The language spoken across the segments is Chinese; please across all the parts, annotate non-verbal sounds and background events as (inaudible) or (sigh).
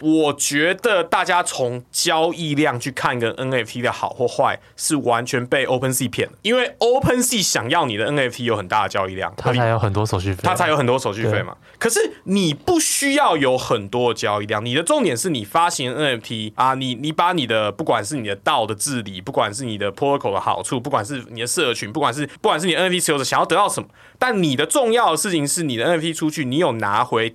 我觉得大家从交易量去看一个 NFT 的好或坏，是完全被 OpenSea 骗了。因为 OpenSea 想要你的 NFT 有很大的交易量，它才有很多手续费，它才有很多手续费嘛。可是你不需要有很多的交易量，你的重点是你发行 NFT 啊，你你把你的不管是你的道的治理，不管是你的 protocol 的好处，不管是你的社群，不管是不管是你 NFT 持有者想要得到什么，但你的重要的事情是你的 NFT 出去，你有拿回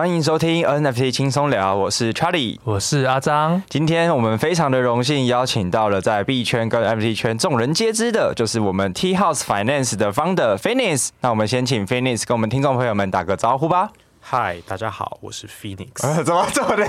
欢迎收听 NFT 轻松聊，我是 Charlie，我是阿张。今天我们非常的荣幸邀请到了在币圈跟 NFT 圈众人皆知的，就是我们 T House Finance 的 Founder Phoenix。那我们先请 Phoenix 跟我们听众朋友们打个招呼吧。嗨，大家好，我是 Phoenix。呃、(laughs) 怎么这么的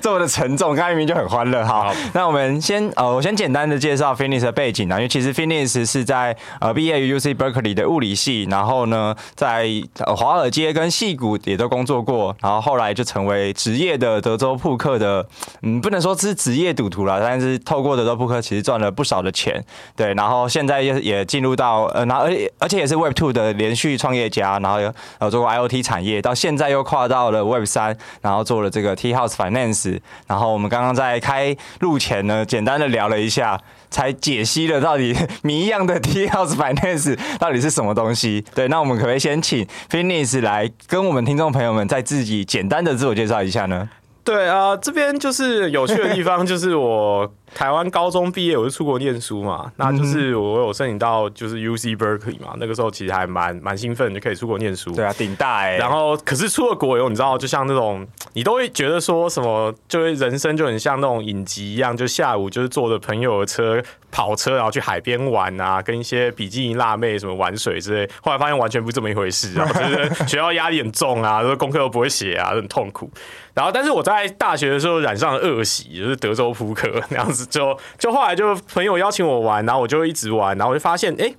这么的沉重？刚才明明就很欢乐。好，那我们先呃，我先简单的介绍 Phoenix 的背景啊，因为其实 Phoenix 是在呃毕业于 UC Berkeley 的物理系，然后呢，在呃华尔街跟戏谷也都工作过，然后后来就成为职业的德州扑克的，嗯，不能说是职业赌徒了，但是透过德州扑克其实赚了不少的钱。对，然后现在也也进入到呃，然后而且而且也是 Web Two 的连续创业家，然后有呃做过 IoT 产业，到现在又又跨到了 Web 三，然后做了这个 T House Finance。然后我们刚刚在开路前呢，简单的聊了一下，才解析了到底 (laughs) 谜一样的 T House Finance 到底是什么东西。对，那我们可不可以先请 Phoenix 来跟我们听众朋友们再自己简单的自我介绍一下呢？对啊、呃，这边就是有趣的地方，就是我。台湾高中毕业，我就出国念书嘛，那就是我有申请到就是 UC Berkeley 嘛，那个时候其实还蛮蛮兴奋，就可以出国念书。对啊，顶大哎、欸。然后可是出了国以后，你知道，就像那种你都会觉得说什么，就是人生就很像那种影集一样，就下午就是坐着朋友的车跑车，然后去海边玩啊，跟一些比基尼辣妹什么玩水之类。后来发现完全不是这么一回事，然 (laughs) 后就是学校压力很重啊，就是功课又不会写啊，很痛苦。然后但是我在大学的时候染上了恶习，就是德州扑克那样子。就就后来就朋友邀请我玩，然后我就一直玩，然后我就发现哎、欸，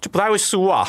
就不太会输啊，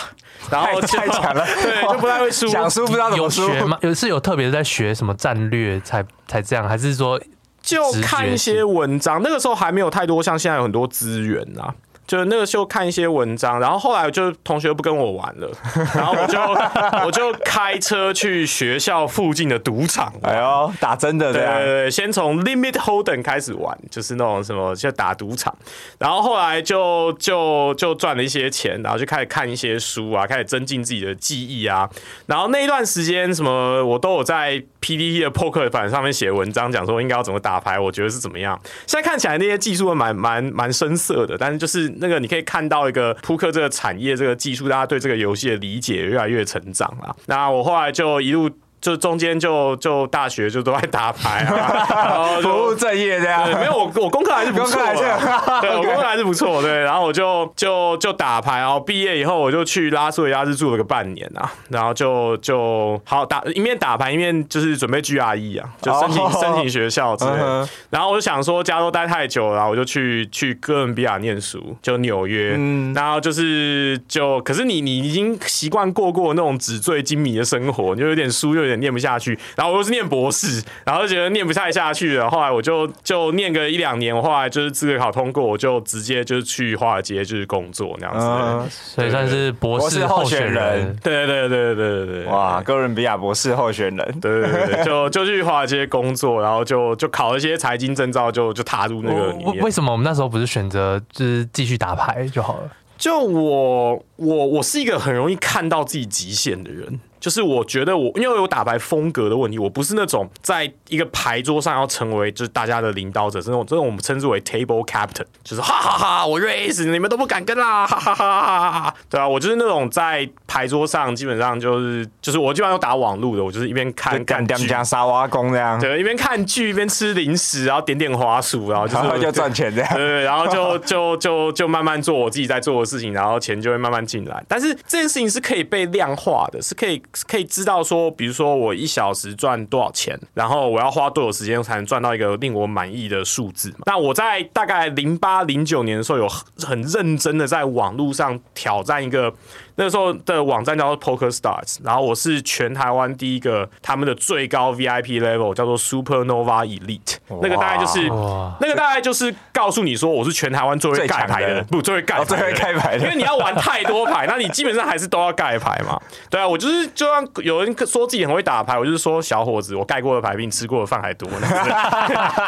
然后太惨了，(laughs) 对，就不太会输，想输不知道怎么输。有学吗？有是有特别在学什么战略才才这样，还是说就看一些文章？那个时候还没有太多像现在有很多资源啊。就那个时候看一些文章，然后后来就同学不跟我玩了，(laughs) 然后我就 (laughs) 我就开车去学校附近的赌场，哎呦，打真的，对对对，先从 Limit Holden 开始玩，就是那种什么就打赌场，然后后来就就就赚了一些钱，然后就开始看一些书啊，开始增进自己的记忆啊，然后那一段时间什么我都有在 PDT 的 Poker 版上面写文章，讲说应该要怎么打牌，我觉得是怎么样。现在看起来那些技术蛮蛮蛮生涩的，但是就是。那个你可以看到一个扑克这个产业这个技术，大家对这个游戏的理解越来越成长了。那我后来就一路。就中间就就大学就都在打牌啊，(laughs) 然后不务正业这样。没有我我功课还是不错，对，(laughs) 我功课还是不错，对。然后我就就就打牌，然后毕业以后我就去拉斯维加斯住了个半年啊，然后就就好打一面打牌一面就是准备 GRE 啊，就申请、oh, 申请学校之类的。Uh -huh. 然后我就想说加州待太久了，然后我就去去哥伦比亚念书，就纽约。嗯。然后就是就可是你你已经习惯过过那种纸醉金迷的生活，你就有点输又有点。念不下去，然后我又是念博士，然后就觉得念不太下去了。后来我就就念个一两年，我后来就是资格考通过，我就直接就是去华尔街就是工作那样子，嗯，所以算是博士候选人。对对对对对对，哇，哥伦比亚博士候选人，对对对，(laughs) 就就去华尔街工作，然后就就考了一些财经证照，就就踏入那个里面。为什么我们那时候不是选择就是继续打牌就好了？就我我我是一个很容易看到自己极限的人。就是我觉得我因为有打牌风格的问题，我不是那种在一个牌桌上要成为就是大家的领导者，这种这种我们称之为 table captain，就是哈哈哈，哈，我 raise 你们都不敢跟啦，哈哈哈哈。哈，对啊，我就是那种在牌桌上基本上就是就是我基本上都打网路的，我就是一边看干掉家沙挖工这样，对，一边看剧一边吃零食，然后点点滑鼠，然后就是就赚钱这样，对，然后就就就就慢慢做我自己在做的事情，然后钱就会慢慢进来。但是这件事情是可以被量化的，是可以可以知道说，比如说我一小时赚多少钱，然后我要花多少时间才能赚到一个令我满意的数字。那我在大概零八零九年的时候，有很认真的在网络上挑战一个。那个时候的网站叫做 Poker Stars，然后我是全台湾第一个他们的最高 VIP level 叫做 Supernova Elite，那个大概就是那个大概就是告诉你说我是全台湾最会盖牌的，不最会盖最会盖牌的，因为你要玩太多牌，(laughs) 那你基本上还是都要盖牌嘛。对啊，我就是就像有人说自己很会打牌，我就是说小伙子，我盖过的牌比你吃过的饭还多呢。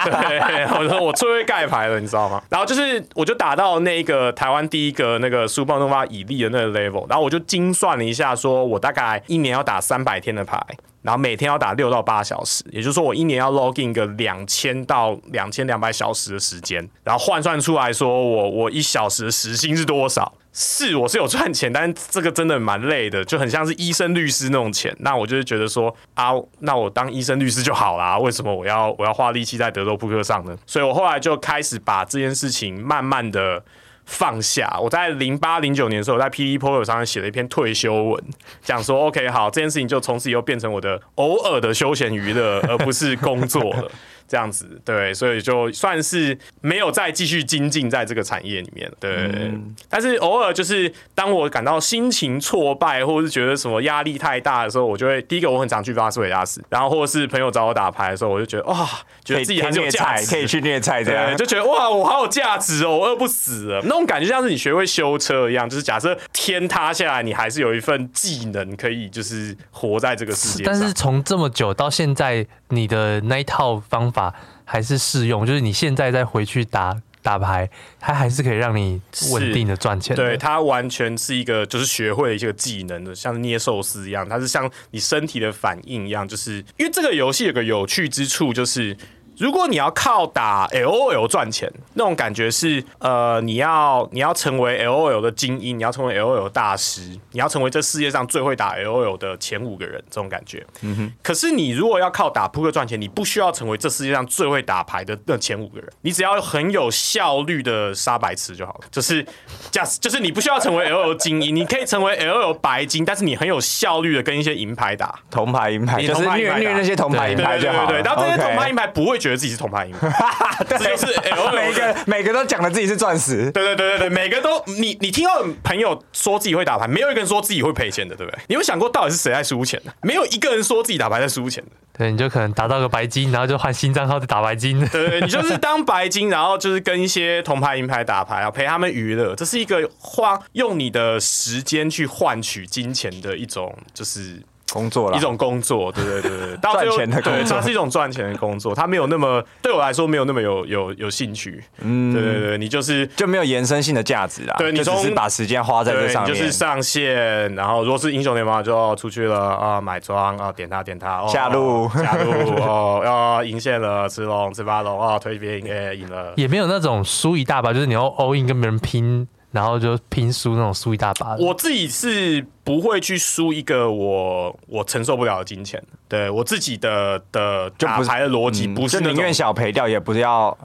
对，我说我最会盖牌了，你知道吗？然后就是我就打到那个台湾第一个那个 Supernova Elite 的那个 level，然后然后我就精算了一下，说我大概一年要打三百天的牌，然后每天要打六到八小时，也就是说我一年要 login 个两千到两千两百小时的时间，然后换算出来说我我一小时的时薪是多少？是我是有赚钱，但这个真的蛮累的，就很像是医生律师那种钱。那我就是觉得说啊，那我当医生律师就好啦，为什么我要我要花力气在德州扑克上呢？所以我后来就开始把这件事情慢慢的。放下，我在零八零九年的时候，在 P E Pro 上面写了一篇退休文，讲说 OK 好，这件事情就从此以后变成我的偶尔的休闲娱乐，而不是工作了。这样子，对，所以就算是没有再继续精进在这个产业里面，对。嗯、但是偶尔就是当我感到心情挫败，或者是觉得什么压力太大的时候，我就会第一个我很常去拉斯维加斯，然后或者是朋友找我打牌的时候，我就觉得哇，觉得自己很有价值，可以去虐菜，这样就觉得哇，我好有价值哦，我饿不死了，那种感觉像是你学会修车一样，就是假设天塌下来，你还是有一份技能可以就是活在这个世界上。但是从这么久到现在，你的那一套方法。还是适用，就是你现在再回去打打牌，它还是可以让你稳定的赚钱。对，它完全是一个就是学会了一个技能的，像捏寿司一样，它是像你身体的反应一样，就是因为这个游戏有个有趣之处，就是。如果你要靠打 LOL 赚钱，那种感觉是，呃，你要你要成为 LOL 的精英，你要成为 LOL 大师，你要成为这世界上最会打 LOL 的前五个人，这种感觉。嗯哼。可是你如果要靠打扑克赚钱，你不需要成为这世界上最会打牌的那前五个人，你只要很有效率的杀白痴就好了。就是，假就是你不需要成为 LOL 精英，你可以成为 LOL 白金，但是你很有效率的跟一些银牌打，铜牌、银牌，就是虐虐那些铜牌、银牌就好。对对对对，然后这些铜牌、银牌不会觉得自己是铜牌银牌，(laughs) 这就是 LOL 每个每个都讲了自己是钻石，对对对对对，每个都你你听到朋友说自己会打牌，没有一个人说自己会赔钱的，对不对？你有想过到底是谁在输钱的？没有一个人说自己打牌在输钱的。对，你就可能达到个白金，然后就换新账号再打白金。对对，你就是当白金，然后就是跟一些铜牌、银牌打牌，然后陪他们娱乐，这是一个花用你的时间去换取金钱的一种，就是。工作了，一种工作，对对对对，赚钱的工作，它是一种赚钱的工作，它没有那么对我来说没有那么有有有兴趣，嗯，对对对，你就是就没有延伸性的价值啊，对，你只是把时间花在这上面，就是上线，然后如果是英雄联盟就出去了啊，买装啊，点它点它，下路。下路哦，要赢线了，吃龙吃八龙啊，推兵哎赢了，也没有那种输一大把，就是你要 all in 跟别人拼，然后就拼输那种输一大把，我自己是。不会去输一个我我承受不了的金钱，对我自己的的打牌的逻辑不是宁愿小赔掉，也不是要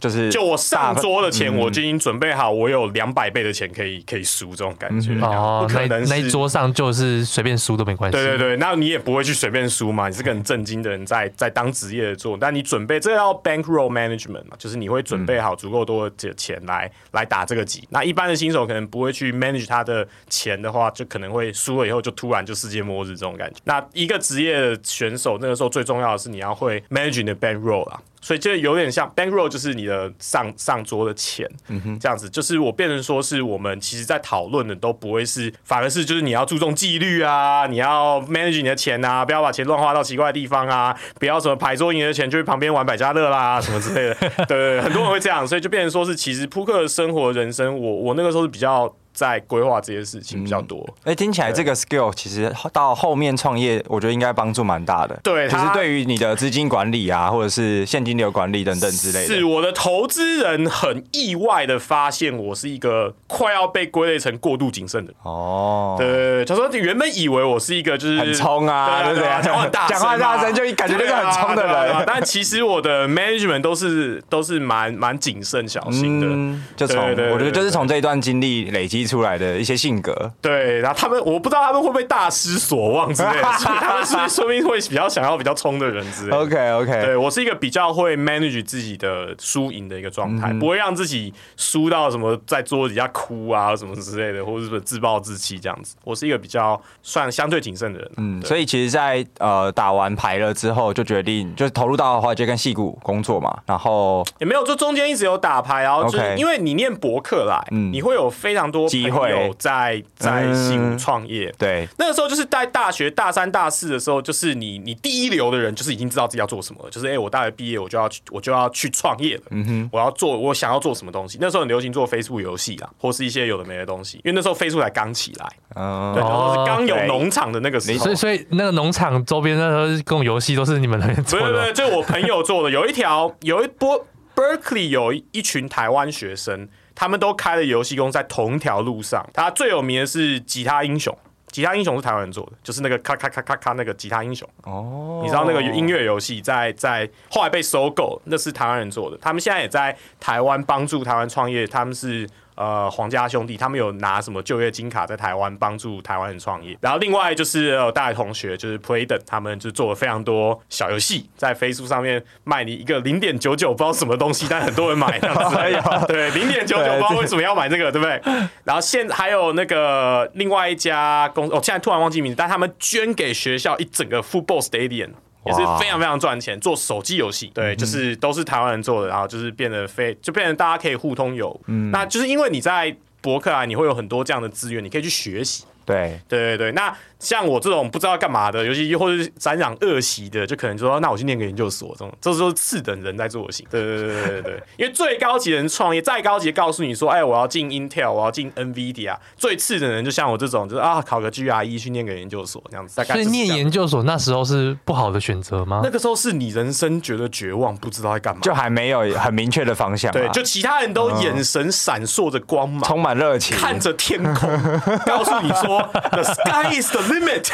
就是就我上桌的钱我就已经准备好，我有两百倍的钱可以可以输这种感觉哦，可能那一桌上就是随便输都没关系。对对对，那你也不会去随便输嘛，你是个很正经的人在在当职业的做，但你准备这要 bankroll management 嘛，就是你会准备好足够多的钱来来打这个级。那一般的新手可能不会去 manage 他的钱的话，就可能会。会输了以后就突然就世界末日这种感觉。那一个职业选手那个时候最重要的是你要会 managing 的 bankroll 啊。所以就有点像 bankroll，就是你的上上桌的钱，嗯哼，这样子就是我变成说是我们其实在讨论的都不会是，反而是就是你要注重纪律啊，你要 manage 你的钱啊，不要把钱乱花到奇怪的地方啊，不要什么牌桌赢的钱就去旁边玩百家乐啦什么之类的，(laughs) 对，对，对，很多人会这样，所以就变成说是其实扑克的生活人生，我我那个时候是比较在规划这些事情比较多。哎、嗯，听起来这个 skill 其实到后面创业，我觉得应该帮助蛮大的。对，其实对于你的资金管理啊，或者是现金。金流管理等等之类的，是我的投资人很意外的发现，我是一个快要被归类成过度谨慎的哦。对，他说你原本以为我是一个就是很冲啊，对不对？(laughs) 讲话大，讲话大声，就感觉就是很冲的人。但其实我的 management 都是都是蛮蛮谨慎小心的。就从我觉得就是从这一段经历累积出来的一些性格。对，然后他们我不知道他们会不会大失所望之类的，所以他们是说不定会比较想要比较冲的人之类的。(laughs) OK OK，对我是一个比较会 manage 自己的输赢的一个状态，嗯、不会让自己输到什么在桌子底下哭啊什么之类的，或者是自暴自弃这样子。我是一个比较算相对谨慎的人。嗯，所以其实在，在呃打完牌了之后，就决定就是投入到华尔街跟戏骨工作嘛，然后也没有，就中间一直有打牌，然后就是因为你念博客来，嗯、你会有非常多机会在在矽谷创业。对，那个时候就是在大学大三大四的时候，就是你你第一流的人，就是已经知道自己要做什么了，就是哎、欸，我大学毕业我就要去我就要去创业了。嗯哼，我要做我想要做什么东西。那时候很流行做 Facebook 游戏啊，或是一些有的没的东西，因为那时候 Facebook 才刚起来，嗯，对，然后是刚有农场的那个时候，所以所以那个农场周边那时候各种游戏都是你们那边做的。对对对，就我朋友做的，有一条有一波 Berkeley 有一群台湾学生，他们都开了游戏公司，在同一条路上。他最有名的是吉他英雄。吉他英雄是台湾人做的，就是那个咔咔咔咔咔那个吉他英雄。哦，oh. 你知道那个音乐游戏在在后来被收购，那是台湾人做的。他们现在也在台湾帮助台湾创业，他们是。呃，皇家兄弟他们有拿什么就业金卡在台湾帮助台湾人创业，然后另外就是呃大学同学就是 Playden 他们就做了非常多小游戏，在 Facebook 上面卖你一个零点九九不知道什么东西，但很多人买这样子，(laughs) 对，零点九九不知道为什么要买这个，对不对？然后现还有那个另外一家公司，哦，现在突然忘记名字，但他们捐给学校一整个 Football Stadium。也是非常非常赚钱，做手机游戏，对，就是都是台湾人做的，然后就是变得非就变成大家可以互通有，嗯，那就是因为你在博客来，你会有很多这样的资源，你可以去学习，对，对对对，那。像我这种不知道干嘛的，尤其或者是沾染恶习的，就可能说，那我去念个研究所，这种这是次等人在做的事。对对对对对对，因为最高级的人创业，再高级告诉你说，哎，我要进 Intel，我要进 NVIDIA，最次的人就像我这种，就是啊，考个 GRE 去念个研究所这样子。大概所以念研究所那时候是不好的选择吗？那个时候是你人生觉得绝望，不知道在干嘛，就还没有很明确的方向。对，就其他人都眼神闪烁着光芒，充满热情，看着天空，(laughs) 告诉你说，The sky is the limit。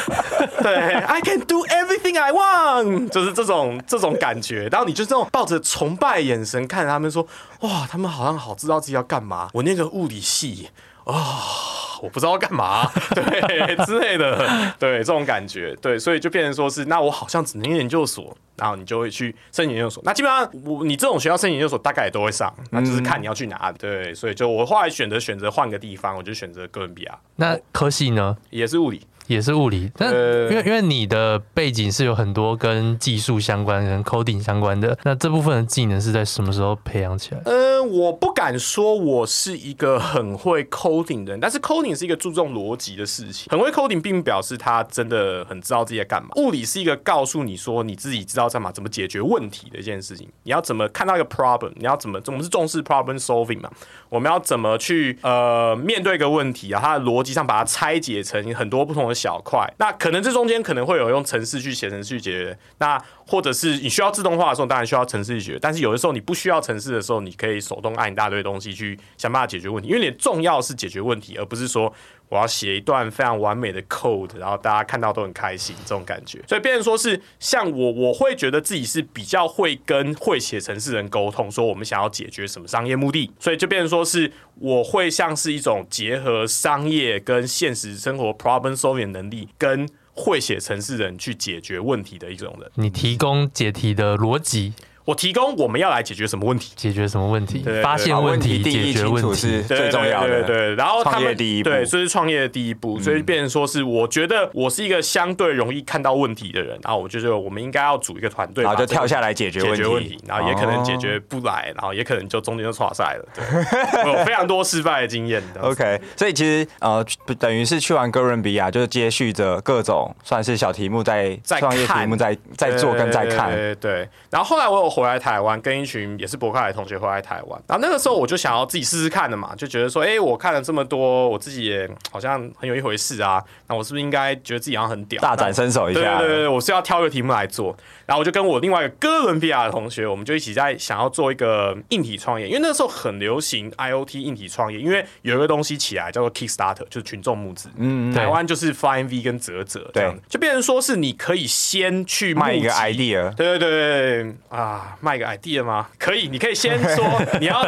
对，I can do everything I want，就是这种这种感觉。然后你就这种抱着崇拜眼神看着他们说，哇，他们好像好知道自己要干嘛。我那个物理系啊、哦，我不知道要干嘛，对之类的，对这种感觉，对，所以就变成说是，那我好像只能研究所，然后你就会去申请研究所。那基本上我你这种学校申请研究所大概也都会上，那就是看你要去哪。对，所以就我后来选择选择换个地方，我就选择哥伦比亚。那科系呢？也是物理。也是物理，但因为因为你的背景是有很多跟技术相关、跟 coding 相关的，那这部分的技能是在什么时候培养起来？呃，我不敢说我是一个很会 coding 的人，但是 coding 是一个注重逻辑的事情。很会 coding 并不表示他真的很知道自己在干嘛。物理是一个告诉你说你自己知道干嘛、怎么解决问题的一件事情。你要怎么看到一个 problem？你要怎么？我们是重视 problem solving 嘛？我们要怎么去呃面对一个问题啊？它的逻辑上把它拆解成很多不同的小块，那可能这中间可能会有用程式去写程序解决，那或者是你需要自动化的时候，当然需要程式去解决。但是有的时候你不需要程式的时候，你可以手动按一大堆东西去想办法解决问题。因为你重要是解决问题，而不是说。我要写一段非常完美的 code，然后大家看到都很开心，这种感觉。所以变成说是像我，我会觉得自己是比较会跟会写程式人沟通，说我们想要解决什么商业目的。所以就变成说是我会像是一种结合商业跟现实生活 problem solving 能力，跟会写城市人去解决问题的一种人。你提供解题的逻辑。我提供我们要来解决什么问题？解决什么问题？发现问题，解决问题是最重要的。对对对，然后他们第一步，对，所以是创业的第一步，所以变成说是，我觉得我是一个相对容易看到问题的人，然后我就觉得我们应该要组一个团队，然后就跳下来解决问题，然后也可能解决不来，然后也可能就中间就挫赛了。对，(laughs) 有非常多失败的经验的。OK，所以其实呃，等于是去完哥伦比亚，就是接续着各种算是小题目，在在创业题目在在做跟在看。对对。然后后来我有回来台湾跟。一群也是博客来的同学回来台湾，然后那个时候我就想要自己试试看的嘛，就觉得说，哎、欸，我看了这么多，我自己也好像很有一回事啊，那我是不是应该觉得自己好像很屌，大展身手一下？对对对，我是要挑一个题目来做，然后我就跟我另外一个哥伦比亚的同学，我们就一起在想要做一个硬体创业，因为那个时候很流行 IoT 硬体创业，因为有一个东西起来叫做 Kickstarter，就是群众募资，嗯，台湾就是 Flying V 跟泽泽这样，对，就变成说是你可以先去卖一个 idea，对对对对啊，卖一个 idea 吗？可以，你可以。可以先说 (laughs) 你要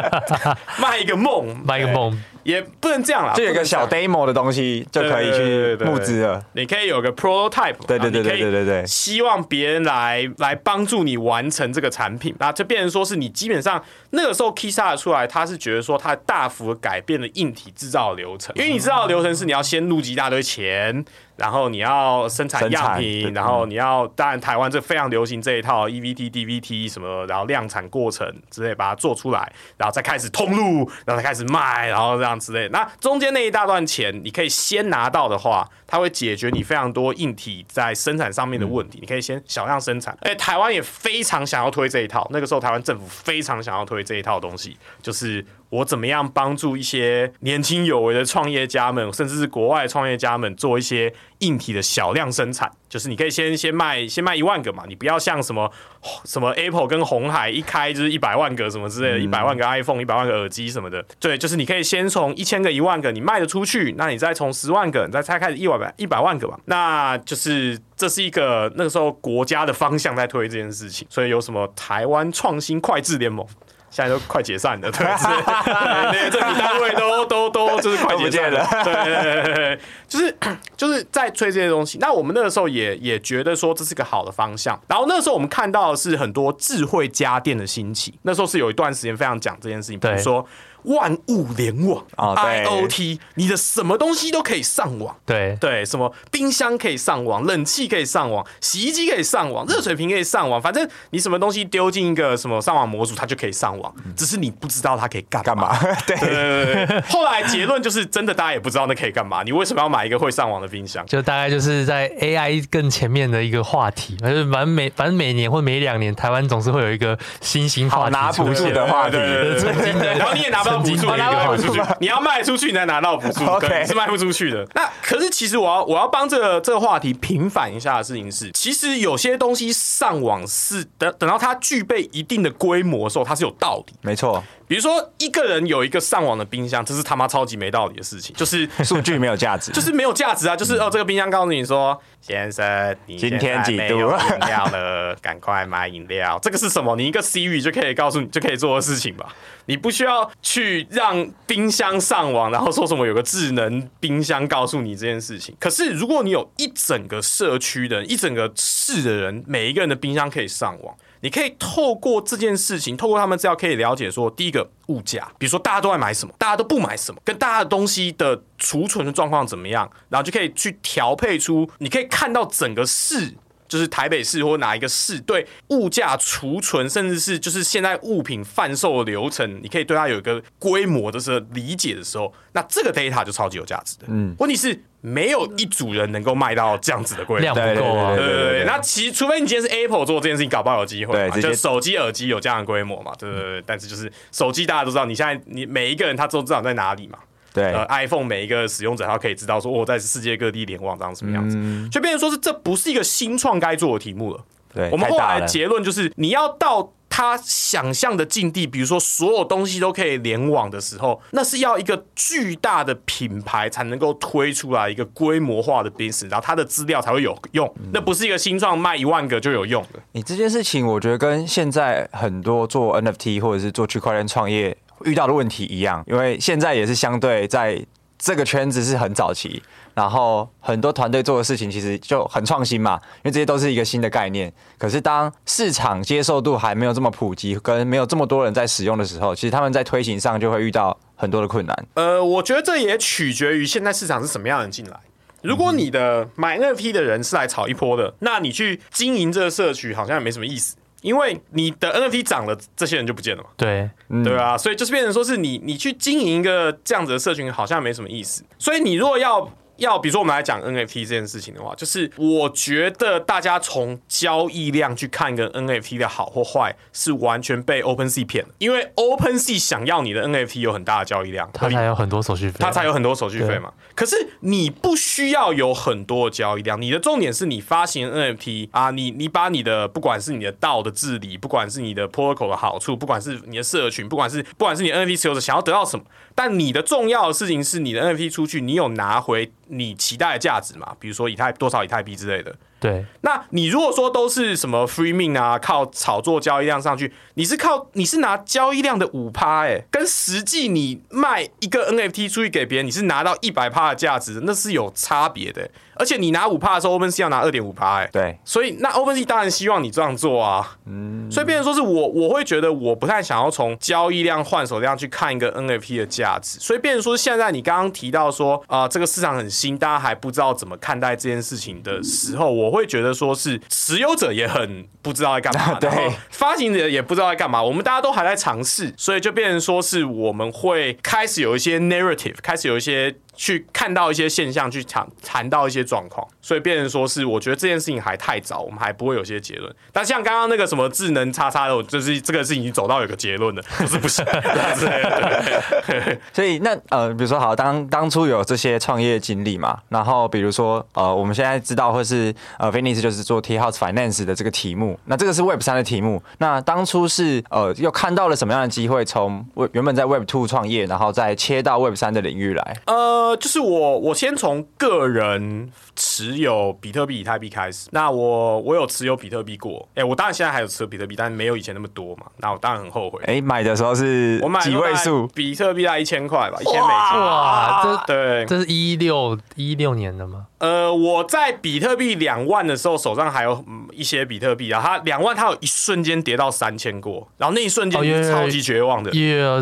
卖一个梦，卖一个梦，也不能这样啦，就有个小 demo 的东西就可以去募资了。你可以有个 prototype，对对对对对对对，希望别人来来帮助你完成这个产品，那就变成说是你基本上那个时候 Keysight 出来，他是觉得说他大幅改变了硬体制造的流程，因为你知道流程是你要先录集一大堆钱。然后你要生产样品，然后你要，当然台湾这非常流行这一套 EVT、DVT 什么，然后量产过程之类把它做出来，然后再开始通路，然后再开始卖，然后这样之类。那中间那一大段钱，你可以先拿到的话，它会解决你非常多硬体在生产上面的问题。你可以先小量生产。哎，台湾也非常想要推这一套，那个时候台湾政府非常想要推这一套东西，就是。我怎么样帮助一些年轻有为的创业家们，甚至是国外创业家们做一些硬体的小量生产？就是你可以先先卖先卖一万个嘛，你不要像什么什么 Apple 跟红海一开就是一百万个什么之类的，一百万个 iPhone、一百万个耳机什么的。对，就是你可以先从一千个、一万个你卖得出去，那你再从十万个，你再拆开始一百一百万个吧。那就是这是一个那个时候国家的方向在推这件事情，所以有什么台湾创新快智联盟。现在都快解散了，对，是，(laughs) 那些政府单位都都都就是快解散了，对，对，对，对，就是就是在推这些东西。那我们那个时候也也觉得说这是个好的方向。然后那个时候我们看到的是很多智慧家电的兴起，那时候是有一段时间非常讲这件事情，比如说。万物联网啊，IoT，你的什么东西都可以上网。对对，什么冰箱可以上网，冷气可以上网，洗衣机可以上网，热水瓶可以上网。反正你什么东西丢进一个什么上网模组，它就可以上网。只是你不知道它可以干干嘛。(laughs) 对对对对。后来结论就是，真的大家也不知道那可以干嘛。你为什么要买一个会上网的冰箱？就大概就是在 AI 更前面的一个话题。反正反正每反正每年或每两年，台湾总是会有一个新型话题拿不住的话题。(laughs) 然后你也拿不到。补助，你要卖出去，你才拿到补助，(laughs) 对是卖不出去的。那可是，其实我要我要帮这个这个话题平反一下的事情是，其实有些东西上网是等等到它具备一定的规模的时候，它是有道理。没错。比如说，一个人有一个上网的冰箱，这是他妈超级没道理的事情，就是数据没有价值，就是没有价值啊！就是哦，这个冰箱告诉你说，先生，你今天几度饮料了？赶快买饮料。这个是什么？你一个 Siri 就可以告诉你就可以做的事情吧？你不需要去让冰箱上网，然后说什么有个智能冰箱告诉你这件事情。可是，如果你有一整个社区的人，一整个市的人，每一个人的冰箱可以上网。你可以透过这件事情，透过他们资料可以了解说，第一个物价，比如说大家都在买什么，大家都不买什么，跟大家的东西的储存的状况怎么样，然后就可以去调配出，你可以看到整个市，就是台北市或哪一个市对物价储存，甚至是就是现在物品贩售的流程，你可以对它有一个规模的时候理解的时候，那这个 data 就超级有价值的。嗯，问题是。没有一组人能够卖到这样子的规模，量不够啊。对对对，那其除非你今天是 Apple 做这件事情，搞不好有机会。对，就手机、耳机有这样的规模嘛？对对对。但是就是手机，大家都知道，你现在你每一个人他都知道在哪里嘛？对。呃，iPhone 每一个使用者他可以知道说，我在世界各地联网长什么样子，就变成说是这不是一个新创该做的题目了。对。我们后来的结论就是，你要到。他想象的境地，比如说所有东西都可以联网的时候，那是要一个巨大的品牌才能够推出来一个规模化的 business，然后它的资料才会有用。那不是一个新创卖一万个就有用的。你这件事情，我觉得跟现在很多做 NFT 或者是做区块链创业遇到的问题一样，因为现在也是相对在这个圈子是很早期。然后很多团队做的事情其实就很创新嘛，因为这些都是一个新的概念。可是当市场接受度还没有这么普及，跟没有这么多人在使用的时候，其实他们在推行上就会遇到很多的困难。呃，我觉得这也取决于现在市场是什么样的人进来。如果你的买 NFT 的人是来炒一波的，那你去经营这个社区好像也没什么意思，因为你的 NFT 涨了，这些人就不见了嘛。对，对啊，所以就是变成说是你你去经营一个这样子的社群，好像没什么意思。所以你如果要要比如说我们来讲 NFT 这件事情的话，就是我觉得大家从交易量去看个 NFT 的好或坏，是完全被 OpenSea 骗了。因为 OpenSea 想要你的 NFT 有很大的交易量，它才有很多手续费，它才有很多手续费嘛。可是你不需要有很多的交易量，你的重点是你发行 NFT 啊，你你把你的不管是你的道的治理，不管是你的 Protocol 的好处，不管是你的社群，不管是不管是你 NFT 持有者想要得到什么，但你的重要的事情是你的 NFT 出去，你有拿回。你期待的价值嘛，比如说以太多少以太币之类的。对，那你如果说都是什么 free mint 啊，靠炒作交易量上去，你是靠你是拿交易量的五趴，哎，跟实际你卖一个 NFT 出去给别人，你是拿到一百趴的价值，那是有差别的。而且你拿五趴的时候，OpenSea 要拿二点五趴，哎，对，所以那 OpenSea 当然希望你这样做啊，嗯，所以变成说是我我会觉得我不太想要从交易量换手量去看一个 NFT 的价值，所以变成说现在你刚刚提到说啊、呃，这个市场很新，大家还不知道怎么看待这件事情的时候，我会觉得说是持有者也很不知道在干嘛，(laughs) 对，发行者也不知道在干嘛，我们大家都还在尝试，所以就变成说是我们会开始有一些 narrative，开始有一些。去看到一些现象，去谈谈到一些状况，所以变成说是，我觉得这件事情还太早，我们还不会有些结论。但像刚刚那个什么智能叉叉的，就是这个事情已经走到有个结论了，不是不是。所以那呃，比如说好，当当初有这些创业经历嘛，然后比如说呃，我们现在知道或是呃，Finis 就是做 Tea House Finance 的这个题目，那这个是 Web 三的题目。那当初是呃，又看到了什么样的机会，从原本在 Web Two 创业，然后再切到 Web 三的领域来？呃。就是我，我先从个人持有比特币、以太币开始。那我我有持有比特币过，哎、欸，我当然现在还有持有比特币，但是没有以前那么多嘛。那我当然很后悔。哎、欸，买的时候是我买几位数？比特币大概一千块吧，一千美金。哇，这对，这是一六一六年的吗？呃，我在比特币两万的时候，手上还有一些比特币啊。它两万，它有一瞬间跌到三千过，然后那一瞬间是超级绝望的。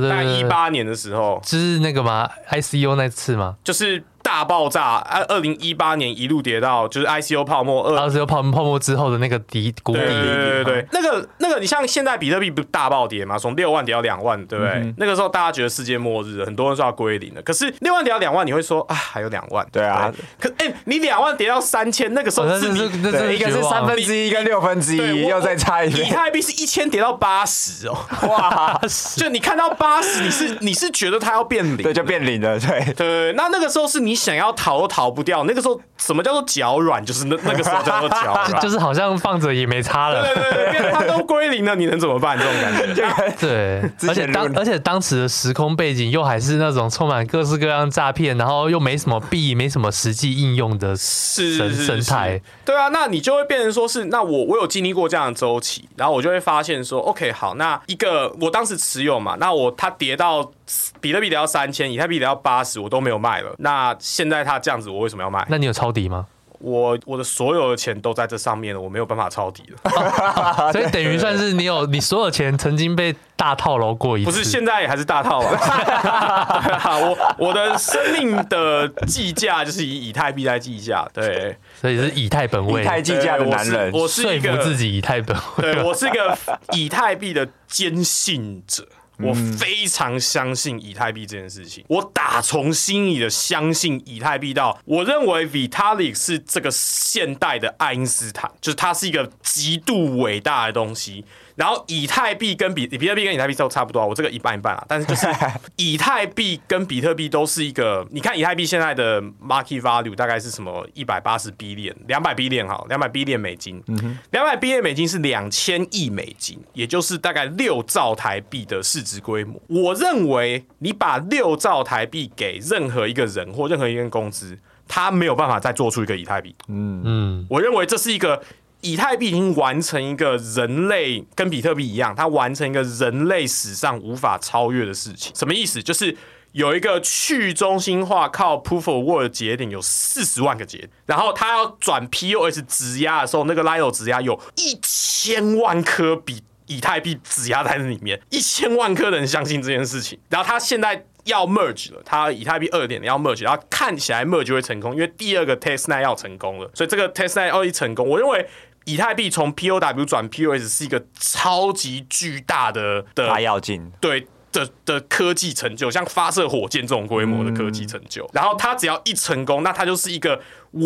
在一八年的时候，就是那个吗？I C U 那次吗？就是。大爆炸！二二零一八年一路跌到就是 ICO 泡沫，二 ICO 泡泡沫之后的那个底谷底。对对对对，那个那个，你像现在比特币不大暴跌嘛，从六万跌到两万，对不对？嗯、那个时候大家觉得世界末日，很多人说要归零了。可是六万跌到两万，你会说啊，还有两万？对啊。可哎、欸，你两万跌到三千，那个时候是你，那是一个是三分之一跟六分之一，又再差一点。以太币是一千跌到八十哦，哇！(laughs) 就你看到八十，你是你是觉得它要变零？对，就变零了。对对，那那个时候是你想要逃都逃。不掉，那个时候什么叫做脚软？就是那那个时候叫做脚软，(laughs) 就是好像放着也没差了。对对对，它都归零了，你能怎么办？这种感觉。(laughs) 对，而且当而且当时的时空背景又还是那种充满各式各样诈骗，然后又没什么币，没什么实际应用的生生态。对啊，那你就会变成说是，那我我有经历过这样的周期，然后我就会发现说，OK，好，那一个我当时持有嘛，那我它跌到。比特币跌到三千，以太币跌到八十，我都没有卖了。那现在它这样子，我为什么要卖？那你有抄底吗？我我的所有的钱都在这上面了，我没有办法抄底了。哦、(laughs) 所以等于算是你有 (laughs) 你所有钱曾经被大套牢过一次。不是，现在也还是大套牢。(laughs) 我我的生命的计价就是以以太币来计价，对，所以是以太本位，以太计价的男人，我是一个自己以太本位，对我是一个以太币的坚信者。我非常相信以太币这件事情，我打从心里的相信以太币到，我认为 Vitalik 是这个现代的爱因斯坦，就是它是一个极度伟大的东西。然后以太币跟比比特币跟以太币都差不多，我这个一半一半啊。但是就是 (laughs) 以太币跟比特币都是一个，你看以太币现在的 market value 大概是什么一百八十 billion，两百 billion 好，两百 billion 美金，两百 billion 美金是两千亿美金，也就是大概六兆台币的市值规模。我认为你把六兆台币给任何一个人或任何一间公司，他没有办法再做出一个以太币。嗯嗯，我认为这是一个。以太币已经完成一个人类跟比特币一样，它完成一个人类史上无法超越的事情。什么意思？就是有一个去中心化靠 Proof of Work 的节点有四十万个节点，然后它要转 POS 质押的时候，那个 Lido 质押有一千万颗比以太币质押在那里面，一千万颗人相信这件事情。然后它现在。要 merge 了，它以太币二点零要 merge，然后看起来 merge 会成功，因为第二个 testnet 要成功了，所以这个 testnet 要一成功，我认为以太币从 POW 转 POS 是一个超级巨大的的大要进，对的的科技成就，像发射火箭这种规模的科技成就，嗯、然后它只要一成功，那它就是一个。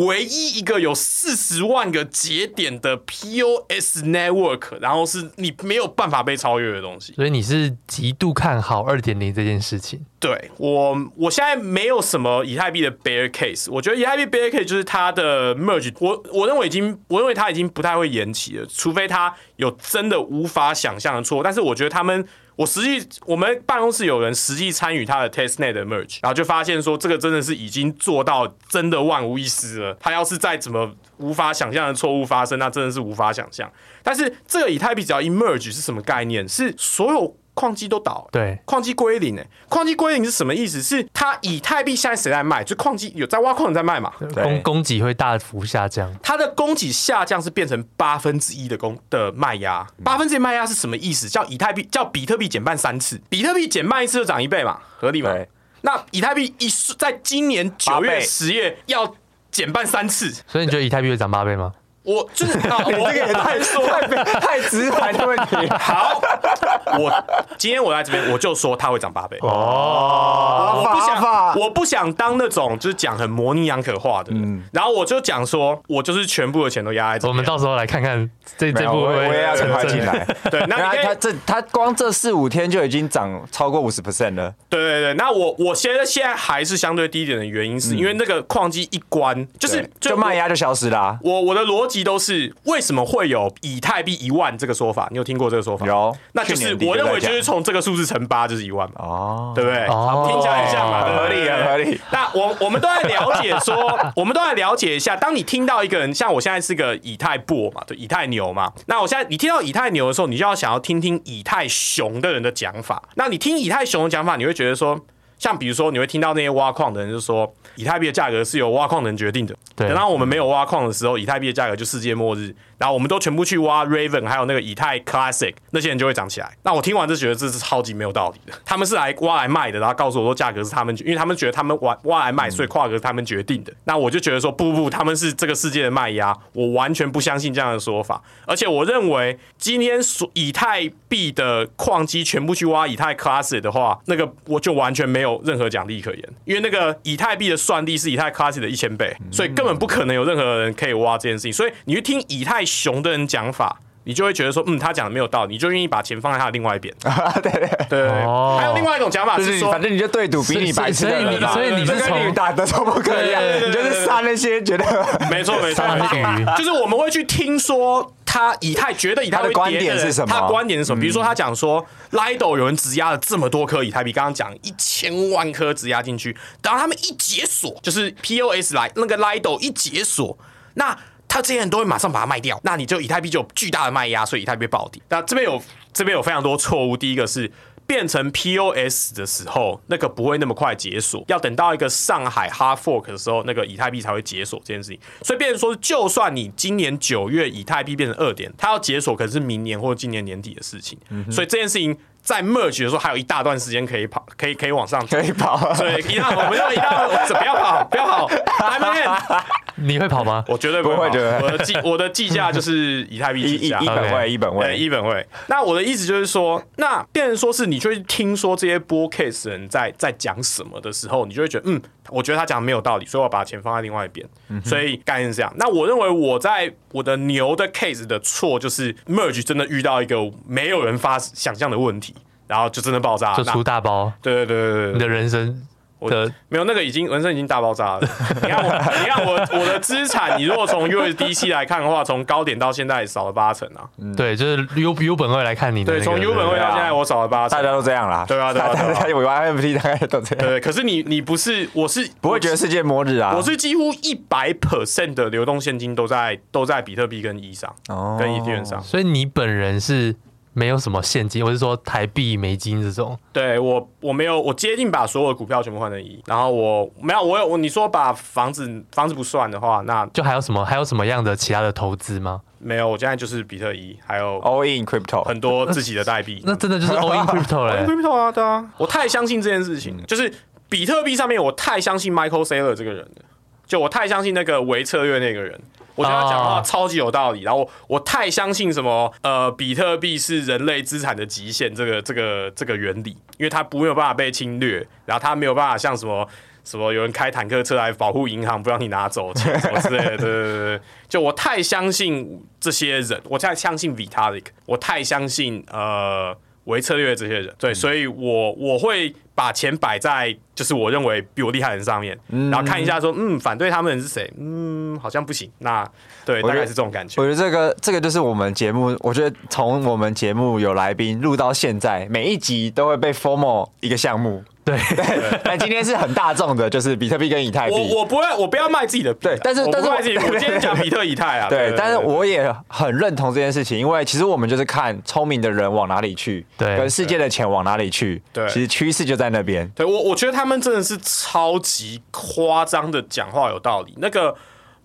唯一一个有四十万个节点的 POS network，然后是你没有办法被超越的东西，所以你是极度看好二点零这件事情。对我，我现在没有什么以太币的 bear case，我觉得以太币 bear case 就是它的 merge，我我认为已经，我认为它已经不太会延期了，除非它有真的无法想象的错。但是我觉得他们我实际我们办公室有人实际参与他的 testnet 的 merge，然后就发现说这个真的是已经做到真的万无一失了。他要是再怎么无法想象的错误发生，那真的是无法想象。但是这个以太币只要一 merge 是什么概念？是所有。矿机都倒，对，矿机归零诶，矿机归零是什么意思？是它以太币现在谁在卖？就矿机有在挖矿在卖嘛？供供给会大幅下降，它的供给下降是变成八分之一的供的卖压，八分之一卖压是什么意思？叫以太币叫比特币减半三次，比特币减半一次就涨一倍嘛，合理吗？那以太币一在今年九月十月要减半三次，所以你觉得以太币会涨八倍吗？我就是，(laughs) 我这个也太说太太直白的问题。好，(laughs) 我今天我来这边，我就说它会涨八倍。哦，我不想，我不想当那种就是讲很模棱两可话的人。然后我就讲说，我就是全部的钱都压在这。我们到时候来看看这这部分，我也要赶快进来。对，那他这他光这四五天就已经涨超过五十 percent 了。对对对，那我我现在现在还是相对低一点的原因，是因为那个矿机一关，就是就卖压就消失了。我我的逻辑都是为什么会有以太币一万这个说法？你有听过这个说法？有，那就是我认为就是从这个数字乘八就是一万嘛，哦，对不对？哦，听起来很像嘛，合理很合理。那我我们都在了解说，(laughs) 我们都在了解一下，当你听到一个人像我现在是个以太波嘛，对，以太牛嘛，那我现在你听到以太牛的时候，你就要想要听听以太熊的人的讲法。那你听以太熊的讲法，你会觉得说。像比如说，你会听到那些挖矿的人就说，以太币的价格是由挖矿人决定的。对，等到我们没有挖矿的时候，以太币的价格就世界末日。然后我们都全部去挖 Raven，还有那个以太 Classic，那些人就会涨起来。那我听完就觉得这是超级没有道理的。他们是来挖来卖的，然后告诉我说价格是他们，因为他们觉得他们挖挖来卖，所以价格是他们决定的。那我就觉得说不不不，他们是这个世界的卖压，我完全不相信这样的说法。而且我认为今天所以太币的矿机全部去挖以太 Classic 的话，那个我就完全没有任何奖励可言，因为那个以太币的算力是以太 Classic 的一千倍，所以根本不可能有任何人可以挖这件事情。所以你去听以太。熊的人讲法，你就会觉得说，嗯，他讲的没有道理，你就愿意把钱放在他的另外一边。(laughs) 对对对，还有另外一种讲法是说，反正你就对赌比你白痴，所以你所以你是跟你打的都不可以，你就是杀那些觉得没错没错，(laughs) 就是我们会去听说他以太觉得以太的观点是什么，他观点是什么？比如说他讲说，Lido 有人质押了这么多颗以太币，刚刚讲一千万颗质押进去，然后他们一解锁，就是 POS 来那个 Lido 一解锁，那。他这些人都会马上把它卖掉，那你就以太币就有巨大的卖压，所以以太币暴跌。那这边有这边有非常多错误。第一个是变成 POS 的时候，那个不会那么快解锁，要等到一个上海 Hard Fork 的时候，那个以太币才会解锁这件事情。所以变成说，就算你今年九月以太币变成二点，它要解锁可能是明年或者今年年底的事情。所以这件事情。在 merge 的时候还有一大段时间可以跑，可以可以往上可以跑。对，一大我们要一大，不要跑，不要跑，(laughs) 还没练。你会跑吗？我绝对不会。我的计我的计价就是以太币计价，一本位，一本位，一本位。那我的意思就是说，那变成说是你去听说这些播 case 人在在讲什么的时候，你就会觉得，嗯，我觉得他讲的没有道理，所以我把钱放在另外一边。所以概念是这样。那我认为我在我的牛的 case 的错就是 merge 真的遇到一个没有人发想象的问题。然后就真的爆炸，就出大包。对对对对，你的人生我的没有那个已经人生已经大爆炸了。(laughs) 你看我，你看我我的资产，你如果从 USDC 来看的话，从高点到现在少了八成啊。对，就是 U U 本位来看你的。对，从 U 本位到现在我少了八成，大家都这样啦。对啊，对啊，(laughs) 大家以为 NFT 大概都这样。对，可是你你不是，我是不会觉得世界末日啊。我是几乎一百 percent 的流动现金都在都在比特币跟 E 上，哦跟以太币上。所以你本人是。没有什么现金，我是说台币、美金这种。对我，我没有，我接近把所有的股票全部换成一，然后我没有，我有，你说把房子房子不算的话，那就还有什么？还有什么样的其他的投资吗？没有，我现在就是比特币，还有 all in crypto，很多自己的代币。那真的就是 (laughs) all in crypto 嘞？crypto 啊，对啊，我太相信这件事情，嗯、就是比特币上面，我太相信 Michael Saylor 这个人了，就我太相信那个维策略那个人。我觉得他讲话超级有道理，然后我太相信什么呃，比特币是人类资产的极限这个这个这个原理，因为它不没有办法被侵略，然后它没有办法像什么什么有人开坦克车来保护银行不让你拿走钱什么之类的，对对对对，就我太相信这些人，我太相信 Vitalik，我太相信呃。微策略这些人，对，所以我我会把钱摆在就是我认为比我厉害的人上面，然后看一下说，嗯，反对他们的人是谁？嗯，好像不行。那对，大概是这种感觉。我觉得这个这个就是我们节目，我觉得从我们节目有来宾录到现在，每一集都会被 formal 一个项目。对对，但今天是很大众的，就是比特币跟以太币。我我不会，我不要卖自己的币。对，但是但是 (laughs) 我今天讲比特以太啊。对，但是我也很认同这件事情，因为其实我们就是看聪明的人往哪里去，对，跟世界的钱往哪里去。对，其实趋势就在那边。对我，我觉得他们真的是超级夸张的讲话有道理。那个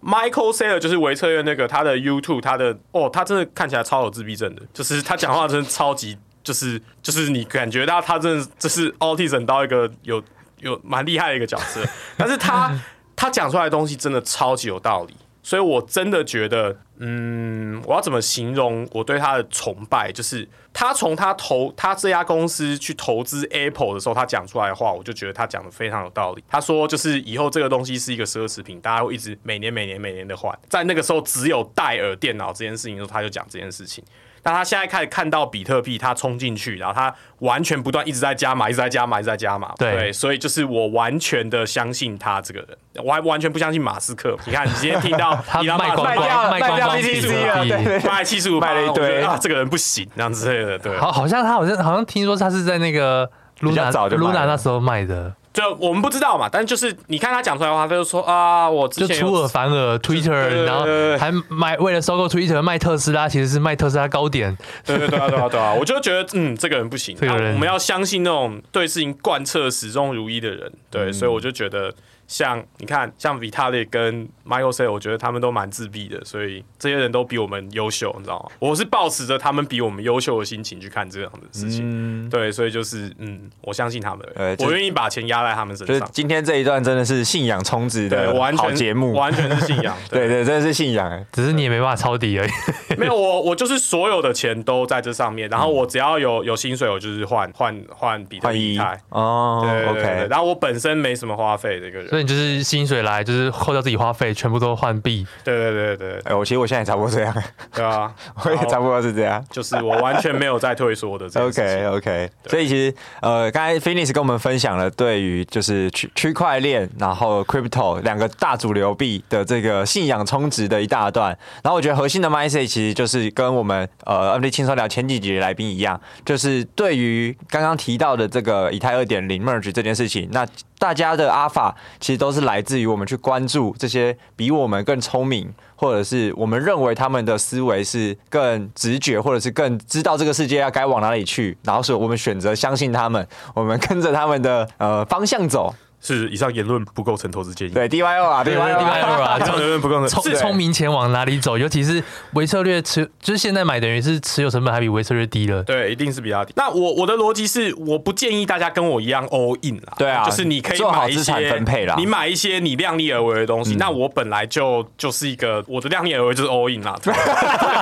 Michael Saylor 就是维策院那个他的 YouTube，他的哦，他真的看起来超有自闭症的，就是他讲话真的超级。就是就是你感觉到他真的这是 autism 到一个有有蛮厉害的一个角色，(laughs) 但是他他讲出来的东西真的超级有道理，所以我真的觉得，嗯，我要怎么形容我对他的崇拜？就是他从他投他这家公司去投资 Apple 的时候，他讲出来的话，我就觉得他讲的非常有道理。他说就是以后这个东西是一个奢侈品，大家会一直每年每年每年的换，在那个时候只有戴尔电脑这件事情的时候，他就讲这件事情。但他现在开始看到比特币，他冲进去，然后他完全不断一直在加码，一直在加码，一直在加码。对，所以就是我完全的相信他这个人，我还完全不相信马斯克。你看，你今天听到 (laughs) 他卖光掉卖掉 BTC 了，对，卖七十五，卖了一堆啊，这个人不行，这样之类的。对，好，好像他好像好像听说他是在那个 Luna Luna 那时候卖的。就我们不知道嘛，但就是你看他讲出来的话，他就说啊，我之前就出尔反尔，Twitter，然后还买为了收购 Twitter 卖特斯拉，其实是卖特斯拉高点。对对对啊对啊对啊！我就觉得嗯，这个人不行，这个人我们要相信那种对事情贯彻始终如一的人。对，所以我就觉得。像你看，像 Vitalik 跟 Michael Saylor，我觉得他们都蛮自闭的，所以这些人都比我们优秀，你知道吗？我是抱持着他们比我们优秀的心情去看这样的事情，嗯、对，所以就是嗯，我相信他们，呃、我愿意把钱压在他们身上。今天这一段真的是信仰充值的好节目，完全是信仰，(laughs) 对，对对，真的是信仰，只是你也没办法抄底而已。(laughs) 没有，我 (laughs) 我就是所有的钱都在这上面，然后我只要有有薪水，我就是换换换比特币哦，对，对，对，对，OK，然后我本身没什么花费的一个人，所以你就是薪水。来就是扣掉自己花费，全部都换币。对对对对，哎，我其实我现在也差不多这样。对啊，(laughs) 我也差不多是这样，就是我完全没有在退缩的。OK OK，所以其实呃，刚才 Finis 跟我们分享了对于就是区区块链，然后 Crypto 两个大主流币的这个信仰充值的一大段。然后我觉得核心的 mindset 其实就是跟我们呃 NFT 轻松聊前几集的来宾一样，就是对于刚刚提到的这个以太二点零 Merge 这件事情，那。大家的阿法其实都是来自于我们去关注这些比我们更聪明，或者是我们认为他们的思维是更直觉，或者是更知道这个世界要该往哪里去，然后所以我们选择相信他们，我们跟着他们的呃方向走。是以上言论不构成投资建议。对，DYO 啊，DYO 啊，以上言论不构成。聪聪明钱往哪里走？尤其是微策略持，就是现在买等于是持有成本还比微策略低了。对，一定是比较低。那我我的逻辑是，我不建议大家跟我一样 all in 啦。对啊，就是你可以买一些分配啦，你买一些你量力而为的东西。那我本来就就是一个我的量力而为就是 all in 啦。(laughs)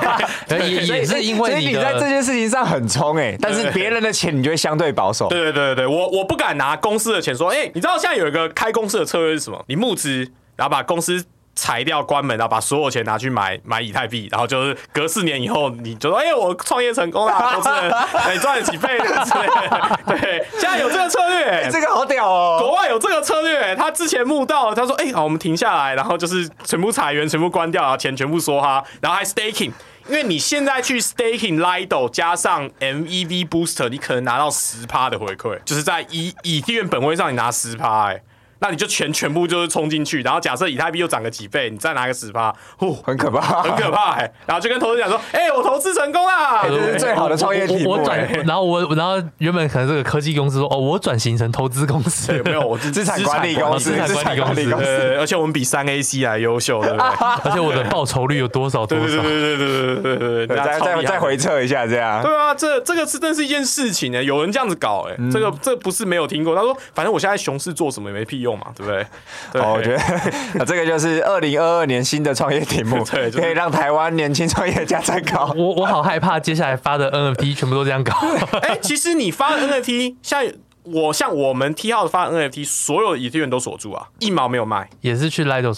(laughs) 对，也也是因为你在这件事情上很冲哎，但是别人的钱你就会相对保守。对对对对，我我不敢拿公司的钱说，哎，你知道现在有一个开公司。的策略是什么？你募资，然后把公司裁掉、关门，然后把所有钱拿去买买以太币，然后就是隔四年以后，你就说：“哎、欸，我创业成功了，(laughs) 投资人，你赚了几倍之类的。”对，现在有这个策略、欸，这个好屌哦！国外有这个策略、欸，他之前募到，他说：“哎、欸，好，我们停下来，然后就是全部裁员，全部关掉，然后钱全部梭哈，然后还 staking，因为你现在去 staking Lido 加上 MEV booster，你可能拿到十趴的回馈，就是在以以太元本位上你拿十趴，哎。”那你就全全部就是冲进去，然后假设以太币又涨个几倍，你再拿个十趴，呼，很可怕，很可怕，哎，然后就跟投资讲说，哎，我投资成功啦，最好的创业项，我转，然后我然后原本可能这个科技公司说，哦，我转型成投资公司，(laughs) 没有我资产管理公司，资产管理公司，而且我们比三 A C 还优秀的，而且我的报酬率有多少 (laughs) 多少，对对对对对对对对对，再再再回测一下，这样，对啊，这这个是真是一件事情诶，有人这样子搞，哎，这个这不是没有听过，他说，反正我现在熊市做什么也没屁用。嘛，(laughs) 对不对？对哦，我觉得 (laughs) 啊，这个就是二零二二年新的创业 (laughs) 题目，对，可以让台湾年轻创业家参考。我我好害怕接下来发的 NFT 全部都这样搞。哎、欸，其实你发的 NFT，像我像我们 T 号的发的 NFT，所有的以太元都锁住啊，一毛没有卖，也是去 Lido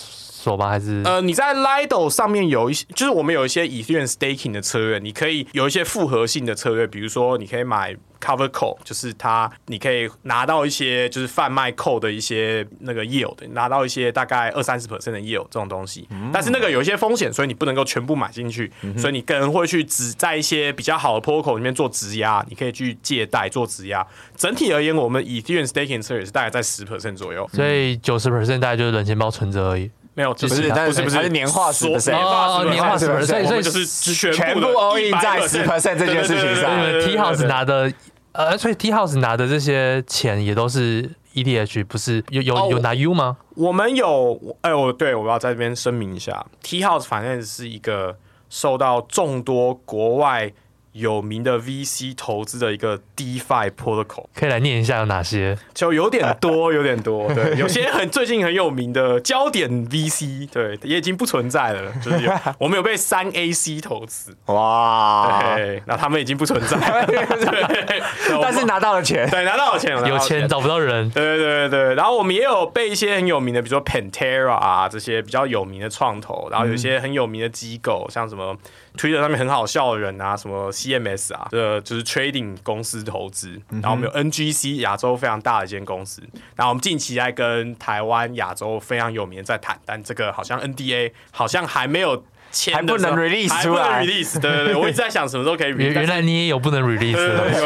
手吗？还是呃，你在 Lido 上面有一些，就是我们有一些 Ethereum staking 的策略，你可以有一些复合性的策略，比如说你可以买。Cover call 就是它，你可以拿到一些就是贩卖 call 的一些那个 yield，拿到一些大概二三十 percent 的 yield 这种东西。但是那个有一些风险，所以你不能够全部买进去。所以你个人会去只在一些比较好的 protocol 里面做质押，你可以去借贷做质押。整体而言，我们 Ethereum staking 策略是大概在十 percent 左右，所以九十 percent 大概就是冷钱包存折而已。没有，不是，但是，不是，是年化十 percent，年化十 percent，所以就是全部 all in 在十 percent 这件事情上。T House 拿的。呃，所以 T House 拿的这些钱也都是 EDH，不是有有有拿 U 吗？我们有，哎，我对我要在这边声明一下，T House 反正是一个受到众多国外。有名的 VC 投资的一个 DeFi Protocol，可以来念一下有哪些？就有点多，有点多。对，有些很最近很有名的焦点 VC，对，也已经不存在了。就是有 (laughs) 我们有被三 AC 投资，哇，对，那他们已经不存在了。(laughs) 对，但是拿到了钱，对，拿到了钱，有钱找不到人。对对对对，然后我们也有被一些很有名的，比如说 Pantera 啊这些比较有名的创投，然后有一些很有名的机构，像什么。Twitter 上面很好笑的人啊，什么 CMS 啊，这就是 trading 公司投资。然后我们有 NGC 亚洲非常大的一间公司。然后我们近期在跟台湾亚洲非常有名的在谈，但这个好像 NDA 好像还没有。还不能 release 出来，release 对对对，我一直在想什么时候可以 release。原来你也有不能 release 的东西。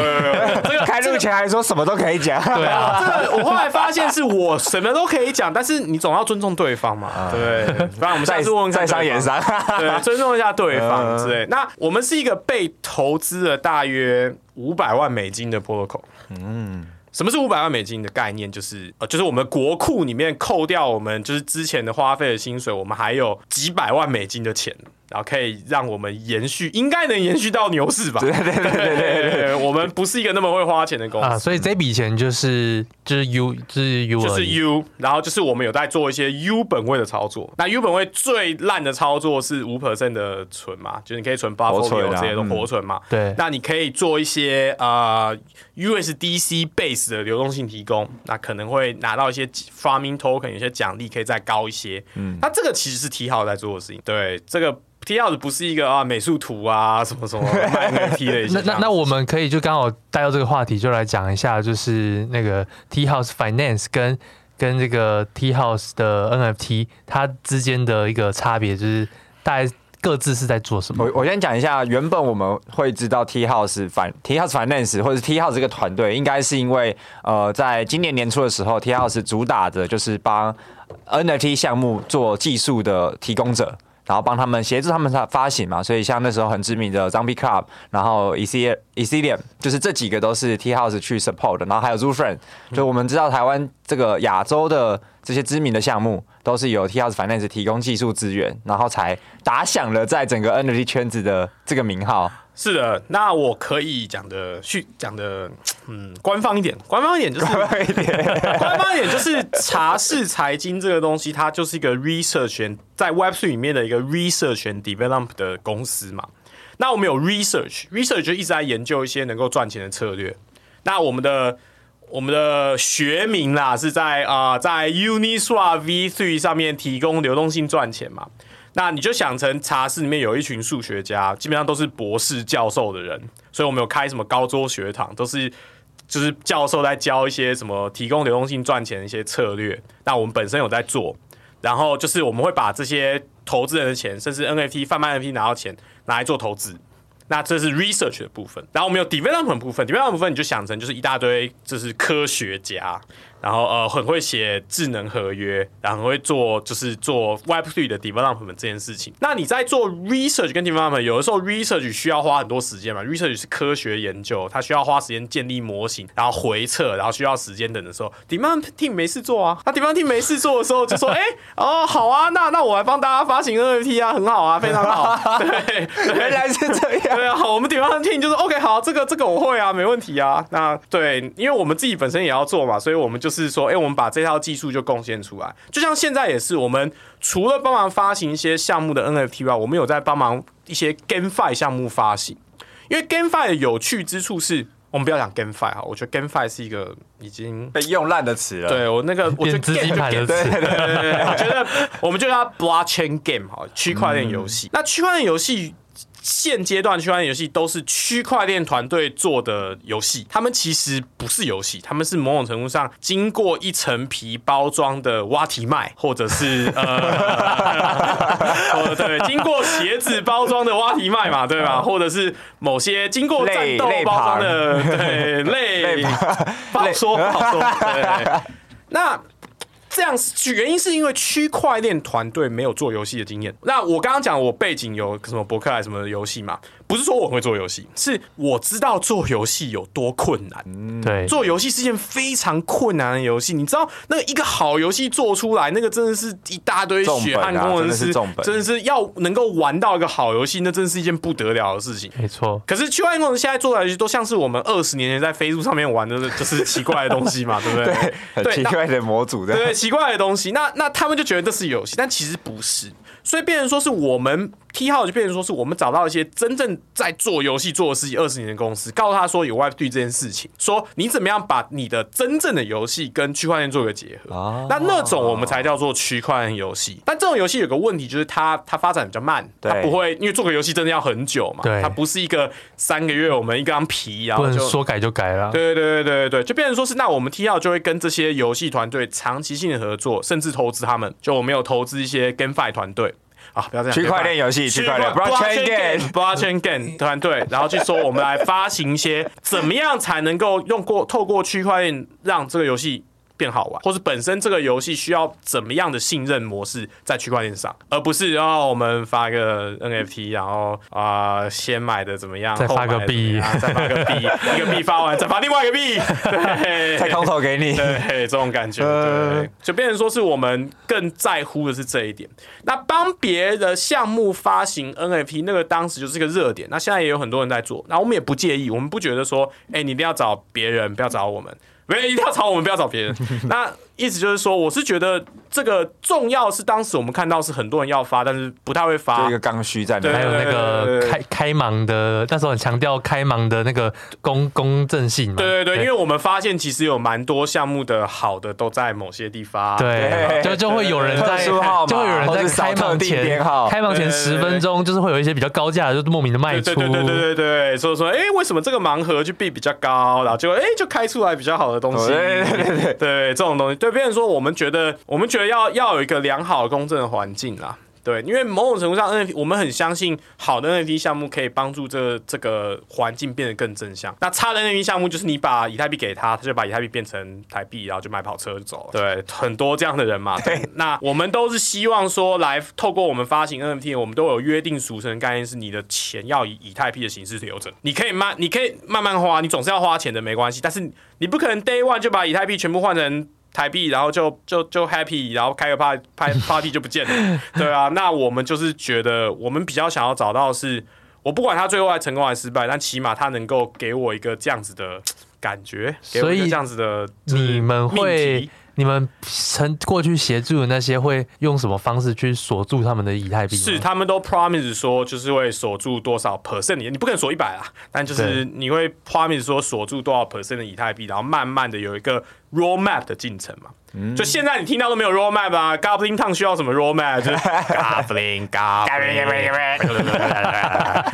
这个开录前还说什么都可以讲。对啊，这个我后来发现是我什么都可以讲，但是你总要尊重对方嘛。对，不然我们下次问再商言商。对，尊重一下对方之类。那我们是一个被投资了大约五百万美金的 protocol。嗯。什么是五百万美金的概念？就是呃，就是我们国库里面扣掉我们就是之前的花费的薪水，我们还有几百万美金的钱。然后可以让我们延续，应该能延续到牛市吧？对对对对对对，(laughs) 我们不是一个那么会花钱的公司啊，所以这笔钱就是就是 U 就是 U 就是 U，然后就是我们有在做一些 U 本位的操作。那 U 本位最烂的操作是五 percent 的存嘛，就是你可以存 Buffer 这些都活存嘛。对，那你可以做一些呃 USDC base 的流动性提供，那可能会拿到一些 farming token，有些奖励可以再高一些。嗯，那这个其实是 T 号在做的事情。对，这个。T House 不是一个啊美术图啊什么什么 (laughs) NFT 的一些。那那那我们可以就刚好带到这个话题，就来讲一下，就是那个 T House Finance 跟跟这个 T House 的 NFT 它之间的一个差别，就是大概各自是在做什么。我我先讲一下，原本我们会知道 T House Fin T House Finance 或者是 T House 这个团队，应该是因为呃，在今年年初的时候，T House 主打的就是帮 NFT 项目做技术的提供者。然后帮他们协助他们发发行嘛，所以像那时候很知名的 Zombie Club，然后 e c e l i u m 就是这几个都是 T House 去 support 的，然后还有 Zoo Friend，就我们知道台湾这个亚洲的这些知名的项目，都是由 T House Finance 提供技术资源，然后才打响了在整个 Energy 圈子的这个名号。是的，那我可以讲的去讲的，嗯，官方一点，官方一点就是官方一点，官方一点就是茶室财经这个东西，它就是一个 research 在 Web3 里面的一个 research and develop 的公司嘛。那我们有 research，research 就一直在研究一些能够赚钱的策略。那我们的我们的学名啦，是在啊、呃，在 Uniswap V3 上面提供流动性赚钱嘛。那你就想成茶室里面有一群数学家，基本上都是博士教授的人，所以我们有开什么高桌学堂，都是就是教授在教一些什么提供流动性赚钱的一些策略。那我们本身有在做，然后就是我们会把这些投资人的钱，甚至 NFT 贩卖 NFT 拿到钱拿来做投资。那这是 research 的部分，然后我们有 development 部分，development 部分你就想成就是一大堆就是科学家。然后呃，很会写智能合约，然后很会做就是做 Web Three 的 development 这件事情。那你在做 research 跟 development，有的时候 research 需要花很多时间嘛，research 是科学研究，它需要花时间建立模型，然后回测，然后需要时间等的时候，development team 没事做啊。那 development team 没事做的时候，就说，哎，哦，好啊，那那我来帮大家发行 NFT 啊，很好啊，非常好。(laughs) 对，原来是这样。对啊，好，我们 development team 就是 OK，好，这个这个我会啊，没问题啊。那对，因为我们自己本身也要做嘛，所以我们就。是说，哎、欸，我们把这套技术就贡献出来，就像现在也是，我们除了帮忙发行一些项目的 NFT 外，我们有在帮忙一些 GameFi 项目发行。因为 GameFi 的有趣之处是，我们不要讲 GameFi 哈，我觉得 GameFi 是一个已经被用烂的词了。对我那个，我觉得资金盘的词，对对对，我觉得我们就叫 Blockchain Game 哈，区块链游戏。那区块链游戏。现阶段区块链游戏都是区块链团队做的游戏，他们其实不是游戏，他们是某种程度上经过一层皮包装的挖提麦，或者是呃，呃，(laughs) 对，经过鞋子包装的挖提麦嘛，对吧？或者是某些经过战斗包装的，对，类，(laughs) (laughs) 不好说，不好说，对，那。这样原因是因为区块链团队没有做游戏的经验。那我刚刚讲我背景有什么博客来什么游戏嘛？不是说我会做游戏，是我知道做游戏有多困难。对，做游戏是件非常困难的游戏。你知道，那个一个好游戏做出来，那个真的是一大堆血汗工程师，真的是要能够玩到一个好游戏，那真的是一件不得了的事情。没错。可是区块链工程现在做的游戏都像是我们二十年前在飞书上面玩的，就是奇怪的东西嘛，(laughs) 对不对？对，奇怪的模组，对，奇怪的东西。那那他们就觉得这是游戏，但其实不是。所以变成说是我们 T 号就变成说是我们找到一些真正在做游戏做了十几二十年的公司，告诉他说有 Web3 这件事情，说你怎么样把你的真正的游戏跟区块链做一个结合。哦、那那种我们才叫做区块链游戏。但这种游戏有个问题，就是它它发展比较慢，它不会因为做个游戏真的要很久嘛，它不是一个三个月我们一张皮然后就说改就改了。对对对对对，就变成说是那我们 T 号就会跟这些游戏团队长期性的合作，甚至投资他们。就我们有投资一些 GameFi 团队。啊，不要这样。区块链游戏，区块链，Blockchain Game，Blockchain Game 团队，然后去说我们来发行一些，怎么样才能够用过透过区块链让这个游戏变好玩，或是本身这个游戏需要怎么样的信任模式在区块链上，而不是然后我们发一个 NFT，然后啊、呃、先买的怎么样，再发个币，再发个币，(laughs) 一个币发完再发另外一个币，对，(laughs) 再空投给你，对，这种感觉，对，就变成说是我们更在乎的是这一点。那帮别的项目发行 NFT，那个当时就是一个热点，那现在也有很多人在做，那我们也不介意，我们不觉得说，哎，你一定要找别人，不要找我们。没一定要找我们，不要找别人。(laughs) 那意思就是说，我是觉得这个重要是当时我们看到是很多人要发，但是不太会发。一个刚需在里面，还有那个开开盲的，那时候很强调开盲的那个公公正性嘛。对对对，因为我们发现其实有蛮多项目的好的都在某些地方。对，就就会有人在，就会有人在开盲前，开盲前十分钟，就是会有一些比较高价的，就莫名的卖出。对对对对对，所以说，哎，为什么这个盲盒就币比较高，然后结果哎就开出来比较好的东西。对对对对，对这种东西，对别人说我们觉得，我们觉得要要有一个良好的公正的环境啦。对，因为某种程度上，NFT 我们很相信好的 NFT 项目可以帮助这这个环境变得更正向。那差的 NFT 项目就是你把以太币给他，他就把以太币变成台币，然后就买跑车就走了。对，很多这样的人嘛。对，那我们都是希望说，来透过我们发行 NFT，我们都有约定俗成的概念，是你的钱要以以太币的形式留着。你可以慢，你可以慢慢花，你总是要花钱的，没关系。但是你不可能 Day One 就把以太币全部换成。台币，然后就就就 happy，然后开个 party party 就不见了，(laughs) 对啊，那我们就是觉得，我们比较想要找到的是，我不管他最后还成功还是失败，但起码他能够给我一个这样子的感觉，给我一个这样子的，你们会。你们曾过去协助的那些会用什么方式去锁住他们的以太币？是他们都 promise 说就是会锁住多少 percent 你不可能锁一百啊，但就是你会 promise 说锁住多少 percent 的以太币，然后慢慢的有一个 roadmap 的进程嘛。就现在你听到都没有 roadmap 啊，Goblin Town 需要什么 roadmap？就是 (laughs) Goblin Goblin，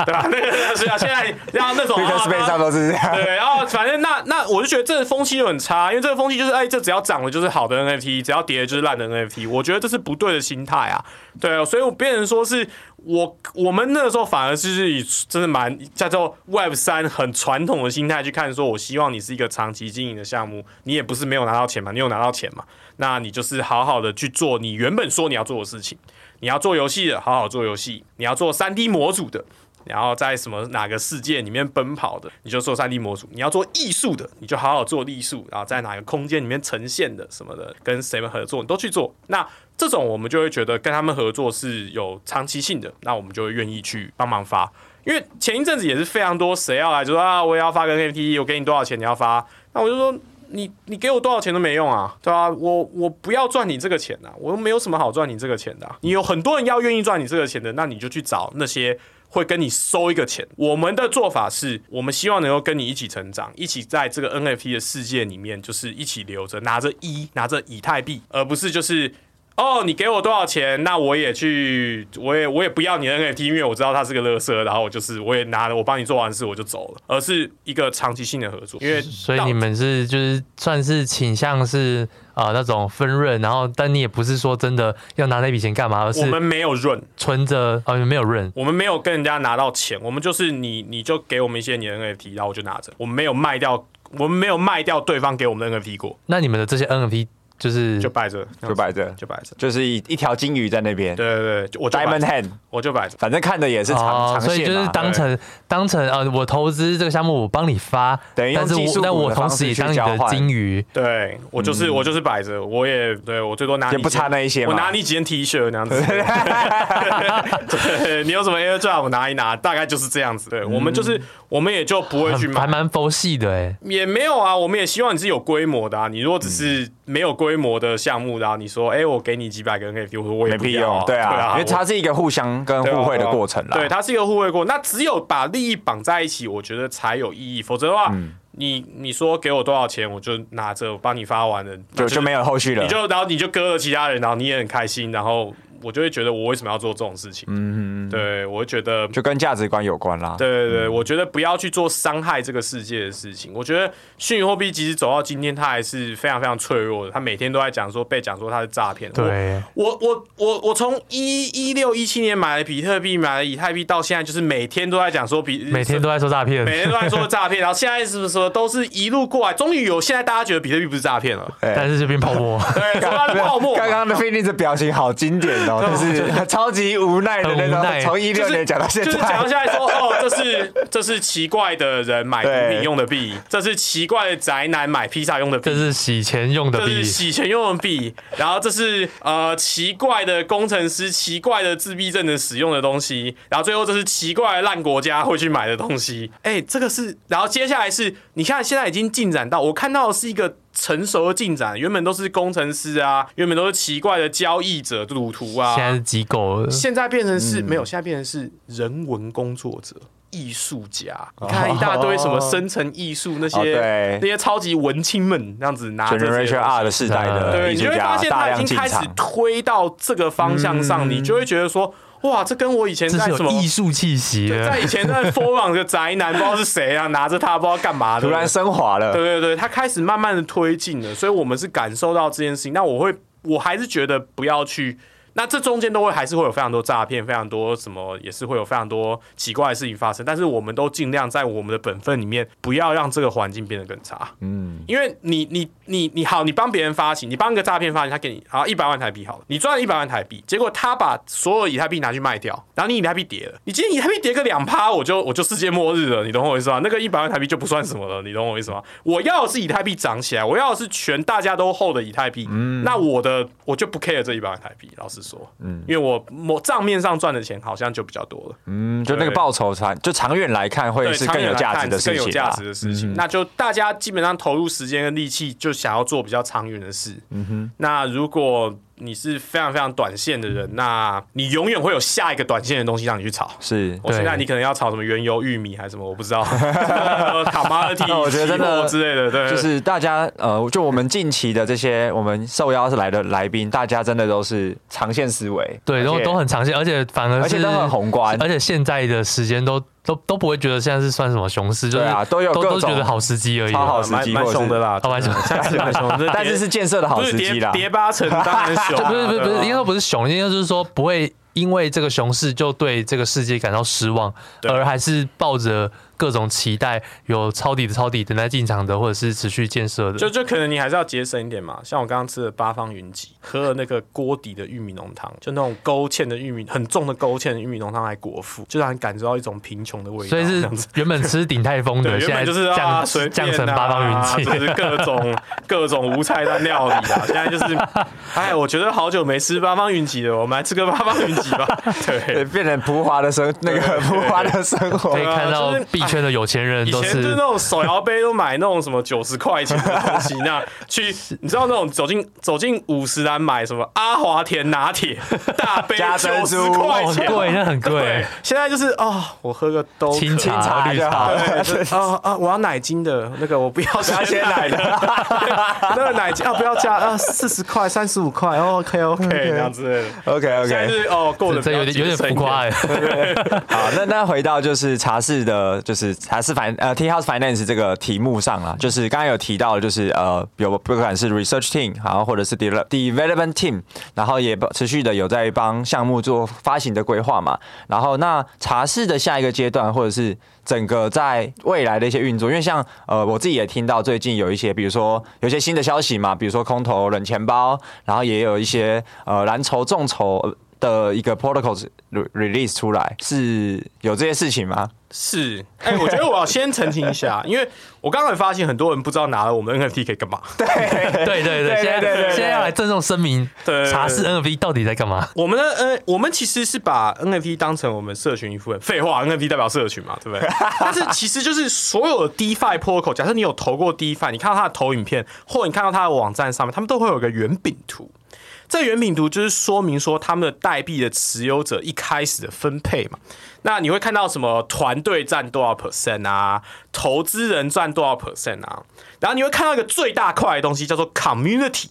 对吧？那个是啊，现在然后那种 (laughs) 上都是对，然后反正那那我就觉得这个风气就很差，因为这个风气就是哎，这只要涨了就是好的 NFT，只要跌了就是烂的 NFT，我觉得这是不对的心态啊。对啊，所以我别人说是我我们那个时候反而是以真的蛮叫做 Web 三很传统的心态去看，说我希望你是一个长期经营的项目，你也不是没有拿到钱嘛，你有拿到钱嘛，那你就是好好的去做你原本说你要做的事情，你要做游戏的，好好做游戏，你要做三 D 模组的。然后在什么哪个世界里面奔跑的，你就做 3D 模组；你要做艺术的，你就好好做艺术。然后在哪个空间里面呈现的什么的，跟谁们合作，你都去做。那这种我们就会觉得跟他们合作是有长期性的，那我们就会愿意去帮忙发。因为前一阵子也是非常多谁要来就说啊，我也要发个 NFT，我给你多少钱你要发？那我就说你你给我多少钱都没用啊，对吧？我我不要赚你这个钱啊，我又没有什么好赚你这个钱的。你有很多人要愿意赚你这个钱的，那你就去找那些。会跟你收一个钱。我们的做法是，我们希望能够跟你一起成长，一起在这个 NFT 的世界里面，就是一起留着，拿着一，拿着以太币，而不是就是。哦，你给我多少钱？那我也去，我也我也不要你的 NFT，因为我知道它是个垃圾，然后我就是我也拿了，我帮你做完事我就走了，而是一个长期性的合作。因为所以你们是就是算是倾向是啊、呃、那种分润，然后但你也不是说真的要拿那笔钱干嘛，而是我们没有润，存着啊，没有润，我们没有跟人家拿到钱，我们就是你你就给我们一些你的 NFT，然后我就拿着，我们没有卖掉，我们没有卖掉对方给我们的 NFT 过。那你们的这些 NFT。就是就摆着，就摆着，就摆着，就是一一条金鱼在那边。对对对，我 Diamond Hand，我就摆着，反正看的也是长长线。所以就是当成当成呃，我投资这个项目，我帮你发，等于用技术，但我同时也当你的金鱼。对我就是我就是摆着，我也对我最多拿也不差那一些，我拿你几件 T 恤那样子。(laughs) 对，你有什么 AirDrop 我拿一拿，大概就是这样子。对我们就是我们也就不会去买，还蛮佛系的哎，也没有啊，我们也希望你是有规模的啊。你如果只是没有规模的项目。然后你说，哎，我给你几百个 NFT，我说我也没必要，对啊，因为它是一个互相跟互惠的过程啦。对，它是一个互惠过，那只有把利益绑在一起，我觉得才有意义。否则的话，你你说给我多少钱，我就拿着帮你发完了，就就没有后续了。你就然后你就割了其他人，然后你也很开心，然后。我就会觉得我为什么要做这种事情？嗯，对，我会觉得就跟价值观有关啦。对对对，我觉得不要去做伤害这个世界的事情。我觉得虚拟货币即使走到今天，它还是非常非常脆弱的。它每天都在讲说被讲说它是诈骗。对，我我我我从一一六一七年买了比特币，买了以太币，到现在就是每天都在讲说比，每天都在说诈骗，每天都在说诈骗。(laughs) 然后现在是不是说都是一路过来，终于有现在大家觉得比特币不是诈骗了，但是这边泡沫，对，说它是泡沫。刚刚的 Finnies 的表情好经典哦，就是。(laughs) 超级无奈的那种，从一六年讲到现在，就是讲到现在说，哦，这是这是奇怪的人买毒品用的币，这是奇怪的宅男买披萨用的币，这是洗钱用的币，这是洗钱用的币，然后这是呃奇怪的工程师、奇怪的自闭症的使用的东西，然后最后这是奇怪的烂国家会去买的东西。哎，这个是，然后接下来是，你看现在已经进展到，我看到的是一个。成熟的进展，原本都是工程师啊，原本都是奇怪的交易者、赌徒啊，现在是机构，现在变成是、嗯、没有，现在变成是人文工作者、艺术家。你看一大堆什么生成艺术那些、哦、那些超级文青们，那样子拿着 Generation R 的时代的，对，你就会发现他已经开始推到这个方向上，嗯、你就会觉得说。哇，这跟我以前在什么艺术气息？在以前在 (laughs) forum 的宅男，不知道是谁啊，拿着它不知道干嘛的，突然升华了。对对对，他开始慢慢的推进了，所以我们是感受到这件事情。那我会，我还是觉得不要去。那这中间都会还是会有非常多诈骗，非常多什么也是会有非常多奇怪的事情发生。但是我们都尽量在我们的本分里面，不要让这个环境变得更差。嗯，因为你你你你好，你帮别人发行，你帮一个诈骗发行，他给你好一百万台币好了，你赚了一百万台币，结果他把所有以太币拿去卖掉，然后你以太币跌了，你今天以太币跌个两趴，我就我就世界末日了，你懂我意思吗？那个一百万台币就不算什么了，你懂我意思吗？我要的是以太币涨起来，我要的是全大家都 hold 的以太币，嗯，那我的我就不 care 这一百万台币，老实说，嗯，因为我。我我账面上赚的钱好像就比较多了，嗯，就那个报酬长，就长远来看会是更有价值的事情，更有价值的事情。那就大家基本上投入时间跟力气，就想要做比较长远的事。嗯哼，那如果。你是非常非常短线的人，那你永远会有下一个短线的东西让你去炒。是，我现在你可能要炒什么原油、玉米还是什么，我不知道。(laughs) 卡马尔蒂，我觉得真的之类的，对，就是大家呃，就我们近期的这些我们受邀是来的来宾，大家真的都是长线思维，对，都都很长线，而且反而而且都很宏观，而且现在的时间都。都都不会觉得现在是算什么熊市，就是啊，都有都都觉得好时机而已，超好时机，蛮熊的啦，(laughs) 蛮熊，现在蛮熊，但是是建设的好时机啦，跌八成当然熊，不是不是不是，应该说不是熊，应该就是说不会因为这个熊市就对这个世界感到失望，而还是抱着。各种期待有抄底的抄底等待进场的，或者是持续建设的，就就可能你还是要节省一点嘛。像我刚刚吃的八方云集，喝了那个锅底的玉米浓汤，就那种勾芡的玉米，很重的勾芡的玉米浓汤来果腹，就让你感受到一种贫穷的味道。所以是原本吃鼎泰丰的，(laughs) 现在就是降降成八方云集，(laughs) 就是各种各种无菜单料理啊。(laughs) 现在就是，哎，我觉得好久没吃八方云集了，我们来吃个八方云集吧。对，变成浮华的生那个浮华的生活，可以看到圈的有钱人都是，以前就是那种手摇杯都买那种什么九十块钱的东西，那去你知道那种走进走进五十岚买什么阿华田拿铁 (laughs) 大杯九十块钱，贵那很贵。现在就是啊、哦，我喝个都清茶就好了。啊啊，我要奶精的那个，我不要鲜奶的，(laughs) 那个奶精啊不要加啊，四十块三十五块，OK OK 这样子，OK OK，现在是哦，够了，这有点有点浮夸哎。(laughs) 好，那那回到就是茶室的，就是是茶室反呃 Tea House Finance 这个题目上了，就是刚刚有提到，就是呃有不管是 Research Team，然后或者是 Development Team，然后也持续的有在帮项目做发行的规划嘛。然后那茶室的下一个阶段，或者是整个在未来的一些运作，因为像呃我自己也听到最近有一些，比如说有些新的消息嘛，比如说空投冷钱包，然后也有一些呃蓝筹众筹。的一个 protocols release 出来，是有这些事情吗？是，哎、欸，我觉得我要先澄清一下，因为我刚才发现很多人不知道拿了我们 NFT 可以干嘛。对对对对，现在现在要来郑重声明，对，茶室 NFT 到底在干嘛？我们的呃，我们其实是把 NFT 当成我们社群一部分。废话，NFT 代表社群嘛，对不对？但是其实就是所有的 DeFi protocol，假设你有投过 DeFi，你看到他的投影片，或你看到他的网站上面，他们都会有个圆饼图。这原品图就是说明说他们的代币的持有者一开始的分配嘛。那你会看到什么团队占多少 percent 啊，投资人占多少 percent 啊？然后你会看到一个最大块的东西叫做 community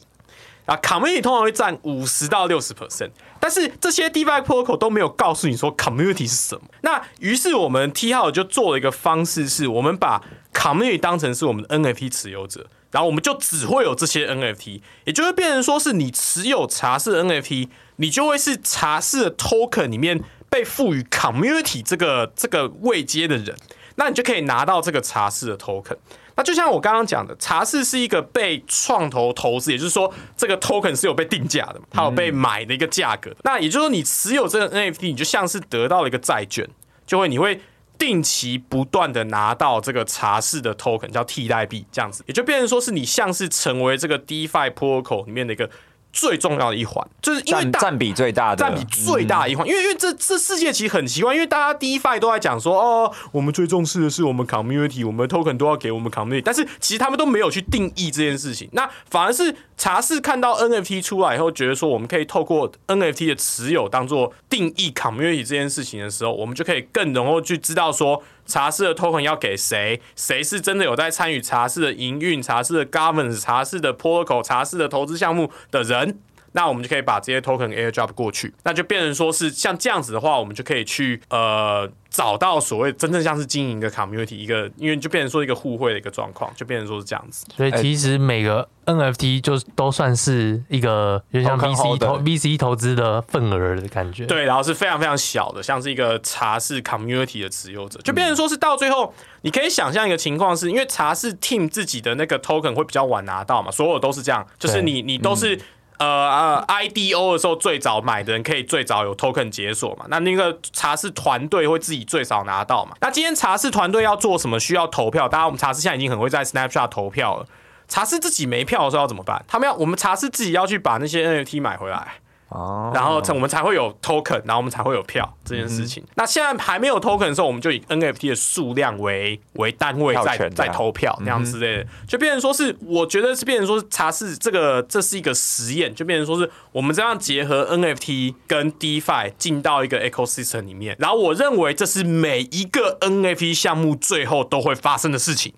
啊，community 通常会占五十到六十 percent。但是这些 DeFi protocol 都没有告诉你说 community 是什么。那于是我们 T 号就做了一个方式，是我们把 community 当成是我们的 NFT 持有者。然后我们就只会有这些 NFT，也就会变成说是你持有茶室 NFT，你就会是茶室的 token 里面被赋予 community 这个这个位阶的人，那你就可以拿到这个茶室的 token。那就像我刚刚讲的，茶室是一个被创投投资，也就是说这个 token 是有被定价的，它有被买的一个价格。那也就是说你持有这个 NFT，你就像是得到了一个债券，就会你会。定期不断的拿到这个茶室的 token 叫替代币，这样子也就变成说是你像是成为这个 DeFi protocol 里面的一个最重要的一环，就是因为占占比最大的，占比最大的一环。因为因为这这世界其实很奇怪，因为大家 DeFi 都在讲说哦，我们最重视的是我们 community，我们 token 都要给我们 community，但是其实他们都没有去定义这件事情。那反而是茶室看到 NFT 出来以后，觉得说我们可以透过 NFT 的持有当做定义 community 这件事情的时候，我们就可以更能够去知道说。茶室的 token 要给谁？谁是真的有在参与茶室的营运、茶室的 governance、茶室的 protocol、茶室的投资项目的人？那我们就可以把这些 token airdrop 过去，那就变成说是像这样子的话，我们就可以去呃找到所谓真正像是经营一个 community 一个，因为就变成说一个互惠的一个状况，就变成说是这样子。所以其实每个 NFT 就都算是一个，就像 VC 投 VC 投资的份额的感觉。对，然后是非常非常小的，像是一个茶室 community 的持有者，就变成说是到最后，你可以想象一个情况是，因为茶室 team 自己的那个 token 会比较晚拿到嘛，所有都是这样，就是你你都是。呃呃，IDO 的时候最早买的人可以最早有 token 解锁嘛？那那个茶室团队会自己最早拿到嘛？那今天茶室团队要做什么？需要投票？大家我们茶室现在已经很会在 Snapchat 投票了。茶室自己没票的时候要怎么办？他们要我们茶室自己要去把那些 NFT 买回来。哦，然后我们才会有 token，然后我们才会有票这件事情。嗯、那现在还没有 token 的时候，我们就以 NFT 的数量为为单位在在投票那样之类的，嗯、就变成说是我觉得是变成说是茶是这个这是一个实验，就变成说是我们这样结合 NFT 跟 DeFi 进到一个 ecosystem 里面，然后我认为这是每一个 NFT 项目最后都会发生的事情。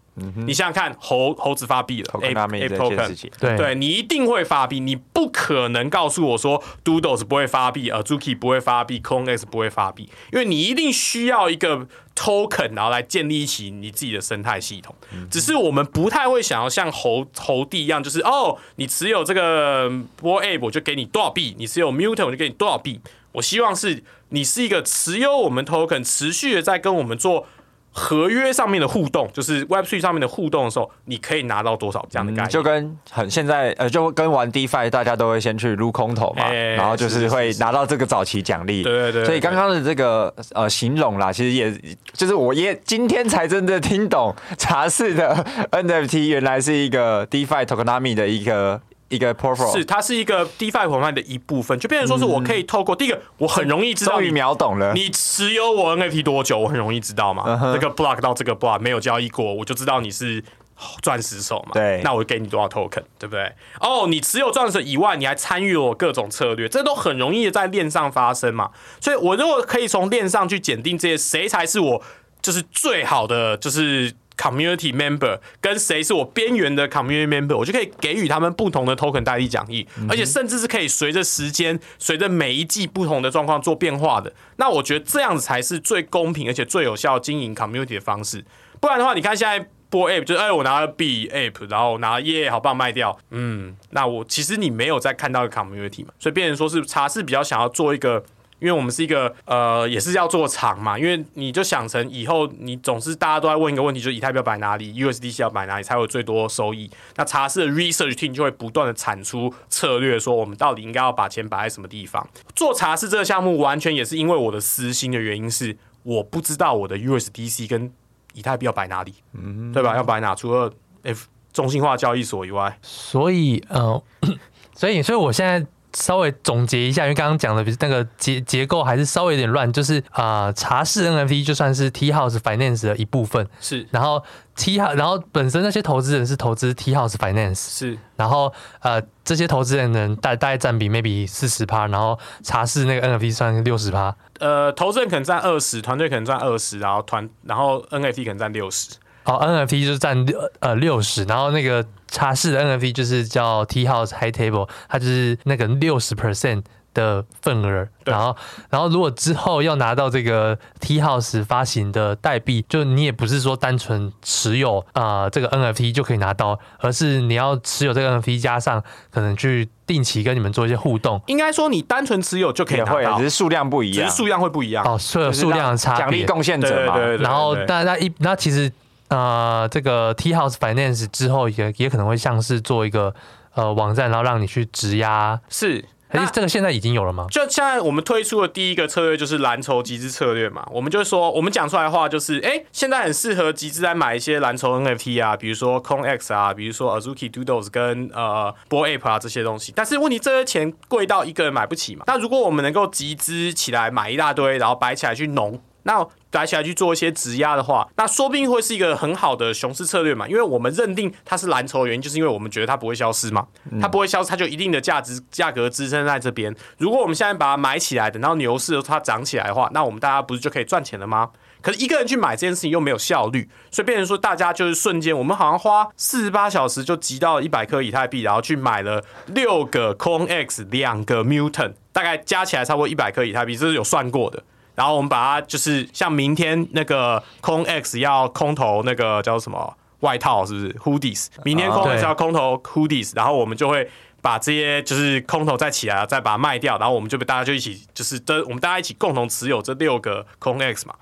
你想想看，猴猴子发币了，Ape Ape Token，对对，你一定会发币，你不可能告诉我说 Doodles 不会发币呃，Zuki 不会发币，CloneX 不会发币，因为你一定需要一个 Token，然后来建立起你自己的生态系统。只是我们不太会想要像猴猴帝一样，就是哦，你持有这个 Bored Ape 我就给你多少币，你持有 Mutant 我就给你多少币。我希望是你是一个持有我们 Token，持续的在跟我们做。合约上面的互动，就是 Web3 上面的互动的时候，你可以拿到多少这样的概念？嗯、就跟很现在呃，就跟玩 DeFi，大家都会先去撸空投嘛，欸、然后就是会拿到这个早期奖励。对对对。所以刚刚的这个呃形容啦，其实也就是我也今天才真的听懂茶室的 (laughs) NFT 原来是一个 DeFi Tokenomics 的一个。一个 portfolio，是它是一个 DeFi portfolio 的一部分，就变成说是我可以透过、嗯、第一个，我很容易知道你终于秒懂了，你持有我 NFT 多久，我很容易知道嘛。这、uh huh. 个 block 到这个 block 没有交易过，我就知道你是钻石手嘛。对，那我给你多少 token，对不对？哦，你持有钻石以外，你还参与我各种策略，这都很容易在链上发生嘛。所以，我如果可以从链上去检定这些，谁才是我就是最好的，就是。Community member 跟谁是我边缘的 Community member，我就可以给予他们不同的 Token 代币讲义，而且甚至是可以随着时间、随着每一季不同的状况做变化的。那我觉得这样子才是最公平而且最有效经营 Community 的方式。不然的话，你看现在播 Ape 就是哎，我拿了 B Ape，然后拿了耶，好棒卖掉。嗯，那我其实你没有在看到 Community 嘛，所以变成说是茶是比较想要做一个。因为我们是一个呃，也是要做长嘛。因为你就想成以后你总是大家都在问一个问题，就是以太币要摆哪里，USDC 要摆哪里才有最多收益。那茶室的 research team 就会不断的产出策略，说我们到底应该要把钱摆在什么地方。做茶室这个项目，完全也是因为我的私心的原因，是我不知道我的 USDC 跟以太币要摆哪里，嗯，对吧？要摆哪？除了 F 中心化交易所以外，所以呃，(coughs) 所以所以我现在。稍微总结一下，因为刚刚讲的那个结结构还是稍微有点乱，就是啊、呃，茶室 NFT 就算是 T House Finance 的一部分，是，然后 T House，然后本身那些投资人是投资 T House Finance，是，然后呃，这些投资人能大大概占比 maybe 四十趴，然后茶室那个 NFT 算六十趴，呃，投资人可能占二十，团队可能占二十，然后团，然后 NFT 可能占六十。好，NFT 就是占六呃六十，然后那个茶室的 NFT 就是叫 T House High Table，它就是那个六十 percent 的份额。然后，然后如果之后要拿到这个 T House 发行的代币，就你也不是说单纯持有啊、呃、这个 NFT 就可以拿到，而是你要持有这个 NFT 加上可能去定期跟你们做一些互动。应该说你单纯持有就可以拿到，只是数量不一样，只是数量会不一样哦，数数量的差别。奖励贡献者嘛，对对对对对，然后大家一那其实。呃，这个 T House Finance 之后也也可能会像是做一个呃网站，然后让你去质押。是，哎，这个现在已经有了吗？就现在我们推出的第一个策略就是蓝筹集资策略嘛。我们就说，我们讲出来的话就是，哎，现在很适合集资来买一些蓝筹 NFT 啊，比如说 CloneX 啊，比如说 Azuki Doodles 跟呃 Bored Ape 啊这些东西。但是问题这些钱贵到一个人买不起嘛。那如果我们能够集资起来买一大堆，然后摆起来去农。那摆起来去做一些质押的话，那说不定会是一个很好的熊市策略嘛。因为我们认定它是蓝筹的原因，就是因为我们觉得它不会消失嘛。它不会消失，它就一定的价值价格支撑在这边。如果我们现在把它买起来，等到牛市它涨起来的话，那我们大家不是就可以赚钱了吗？可是一个人去买这件事情又没有效率，所以变成说大家就是瞬间，我们好像花四十八小时就集到了一百颗以太币，然后去买了六个 CloneX，两个 Mutant，大概加起来差不多一百颗以太币，这是有算过的。然后我们把它就是像明天那个 CloneX 要空投那个叫什么外套是不是 Hoodies？明天 CloneX 要空投 Hoodies，然后我们就会把这些就是空投再起来，再把它卖掉，然后我们就被大家就一起就是这我们大家一起共同持有这六个 CloneX 嘛，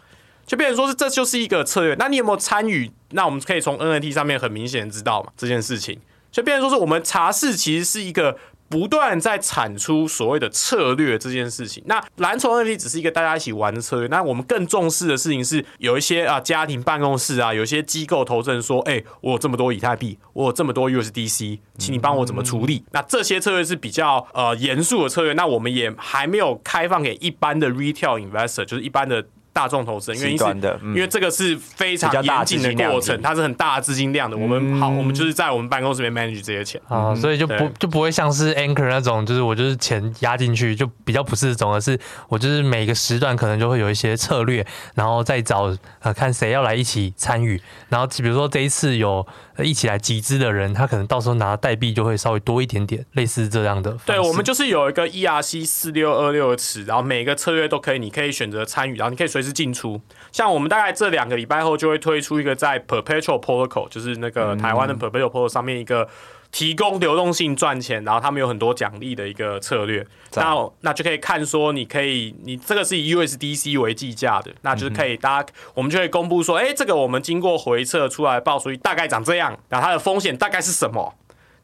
就变成说是这就是一个策略。那你有没有参与？那我们可以从 NFT 上面很明显知道嘛这件事情，就变成说是我们茶室其实是一个。不断在产出所谓的策略这件事情，那蓝筹 NFT 只是一个大家一起玩的策略。那我们更重视的事情是，有一些啊家庭办公室啊，有一些机构投资人说，哎、欸，我有这么多以太币，我有这么多 USDC，请你帮我怎么处理？那这些策略是比较呃严肃的策略。那我们也还没有开放给一般的 retail investor，就是一般的。大众投资人，因为因为这个是非常严谨的过程，它是很大的资金量的。我们好，我们就是在我们办公室里面 manage 这些钱啊，所以就不就不会像是 Anchor 那种，就是我就是钱压进去，就比较不是这种，而是我就是每个时段可能就会有一些策略，然后再找呃看谁要来一起参与，然后比如说这一次有一起来集资的人，他可能到时候拿代币就会稍微多一点点，类似这样的。对，我们就是有一个 ERC 四六二六的池，然后每个策略都可以，你可以选择参与，然后你可以随时。是进出，像我们大概这两个礼拜后就会推出一个在 Perpetual Protocol，就是那个台湾的 Perpetual Protocol 上面一个提供流动性赚钱，然后他们有很多奖励的一个策略。那那就可以看说，你可以，你这个是以 USDC 为计价的，那就是可以，大家我们就可以公布说，哎，这个我们经过回测出来报所以大概长这样，然后它的风险大概是什么？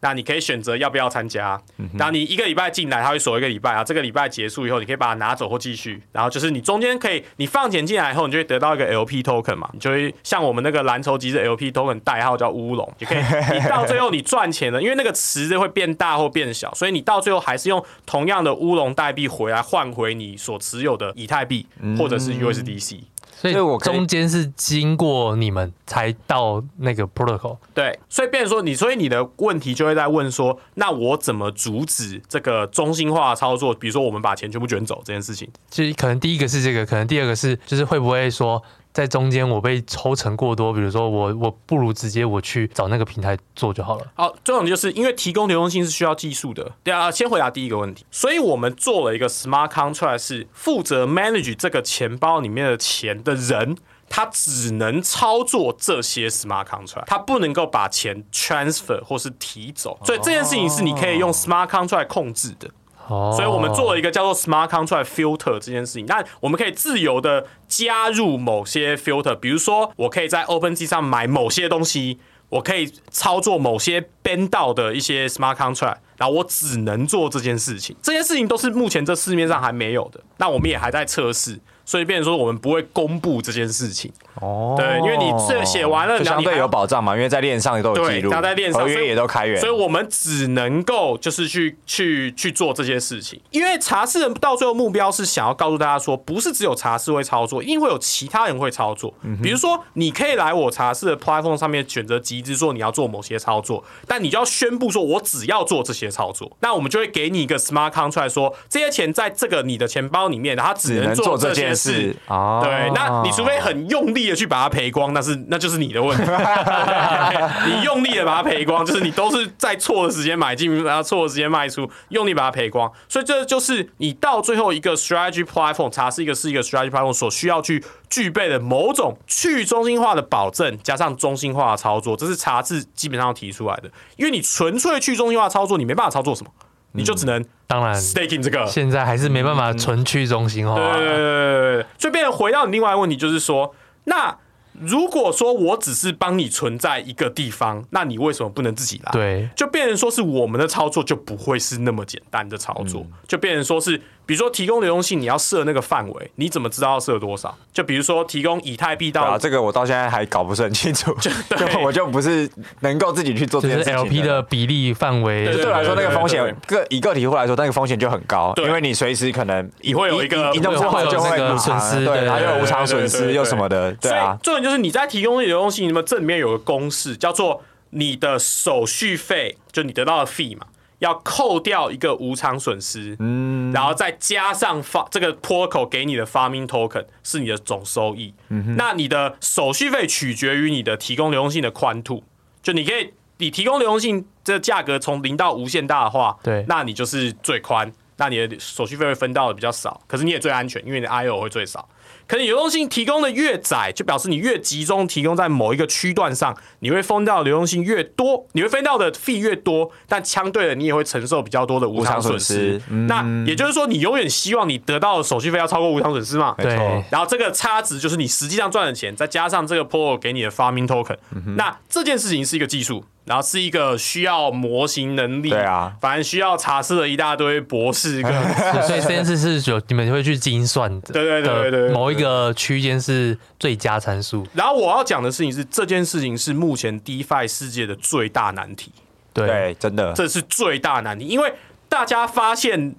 那你可以选择要不要参加。然后你一个礼拜进来，他会锁一个礼拜啊。这个礼拜结束以后，你可以把它拿走或继续。然后就是你中间可以，你放钱进来以后，你就会得到一个 LP token 嘛，你就会像我们那个蓝筹集资 LP token 代号叫乌龙，就可以。你到最后你赚钱了，因为那个池子会变大或变小，所以你到最后还是用同样的乌龙代币回来换回你所持有的以太币或者是 USDC。所以我中间是经过你们才到那个 protocol，对，所以变成说你，所以你的问题就会在问说，那我怎么阻止这个中心化操作？比如说我们把钱全部卷走这件事情，其实可能第一个是这个，可能第二个是就是会不会说。在中间我被抽成过多，比如说我我不如直接我去找那个平台做就好了。好，重点就是因为提供流动性是需要技术的。对啊，先回答第一个问题。所以我们做了一个 smart contract，是负责 manage 这个钱包里面的钱的人，他只能操作这些 smart contract，他不能够把钱 transfer 或是提走。所以这件事情是你可以用 smart contract 控制的。所以我们做了一个叫做 Smart Contract Filter 这件事情，那我们可以自由的加入某些 filter，比如说我可以在 OpenJ 上买某些东西，我可以操作某些 ban 到的一些 Smart Contract，然后我只能做这件事情，这件事情都是目前这市面上还没有的，那我们也还在测试。所以变成说，我们不会公布这件事情。哦，对，因为你这写完了，相对有保障嘛，因为在链上也都有记录，他在链上，合约也都开源，所以我们只能够就是去去去做这些事情。因为茶室人到最后目标是想要告诉大家说，不是只有茶室会操作，因为会有其他人会操作。比如说，你可以来我茶室的 platform 上面选择集资，说你要做某些操作，但你就要宣布说，我只要做这些操作，那我们就会给你一个 smart contract，说这些钱在这个你的钱包里面，然后只能做这件事。哦，对，那你除非很用力的去把它赔光，那是那就是你的问题。(laughs) 你用力的把它赔光，就是你都是在错的时间买进，然后错的时间卖出，用力把它赔光。所以这就是你到最后一个 strategy platform，查是一个是一个 strategy platform 所需要去具备的某种去中心化的保证，加上中心化的操作，这是查字基本上提出来的。因为你纯粹去中心化操作，你没办法操作什么。你就只能当然 staking 这个，现在还是没办法纯去中心化。对对对对对，所以变回到你另外一个问题，就是说，那如果说我只是帮你存在一个地方，那你为什么不能自己来？对，就变成说是我们的操作就不会是那么简单的操作，就变成说是。比如说提供流动性，你要设那个范围，你怎么知道要设多少？就比如说提供以太币到，啊，这个我到现在还搞不是很清楚，就，(laughs) 对我就不是能够自己去做这件事情。就是 LP 的比例范围，对我来说那个风险，个以个体户来说，那个风险就很高，因为你随时可能你会有一个移动不好就会有损失，对，还有无偿损失又什么的，对啊。重点就是你在提供流动性，你们这里面有个公式，叫做你的手续费，就你得到的 fee 嘛。要扣掉一个无偿损失，嗯，然后再加上发这个 protocol 给你的 farming token 是你的总收益，嗯，那你的手续费取决于你的提供流动性的宽度，就你可以你提供流动性这个价格从零到无限大的话，对，那你就是最宽，那你的手续费会分到的比较少，可是你也最安全，因为你的 IO 会最少。可能流动性提供的越窄，就表示你越集中提供在某一个区段上，你会封掉流动性越多，你会分到的 fee 越多，但相对的你也会承受比较多的无偿损失。嗯、那也就是说，你永远希望你得到的手续费要超过无偿损失嘛？没错。然后这个差值就是你实际上赚的钱，再加上这个 protocol 给你的 farming token，、嗯、那这件事情是一个技术。然后是一个需要模型能力，对啊，反正需要查试了一大堆博士跟，(laughs) 所以这件事是有你们会去精算的，对对对对，某一个区间是最佳参数。然后我要讲的事情是，这件事情是目前 DeFi 世界的最大难题，对，真的，这是最大难题，因为大家发现。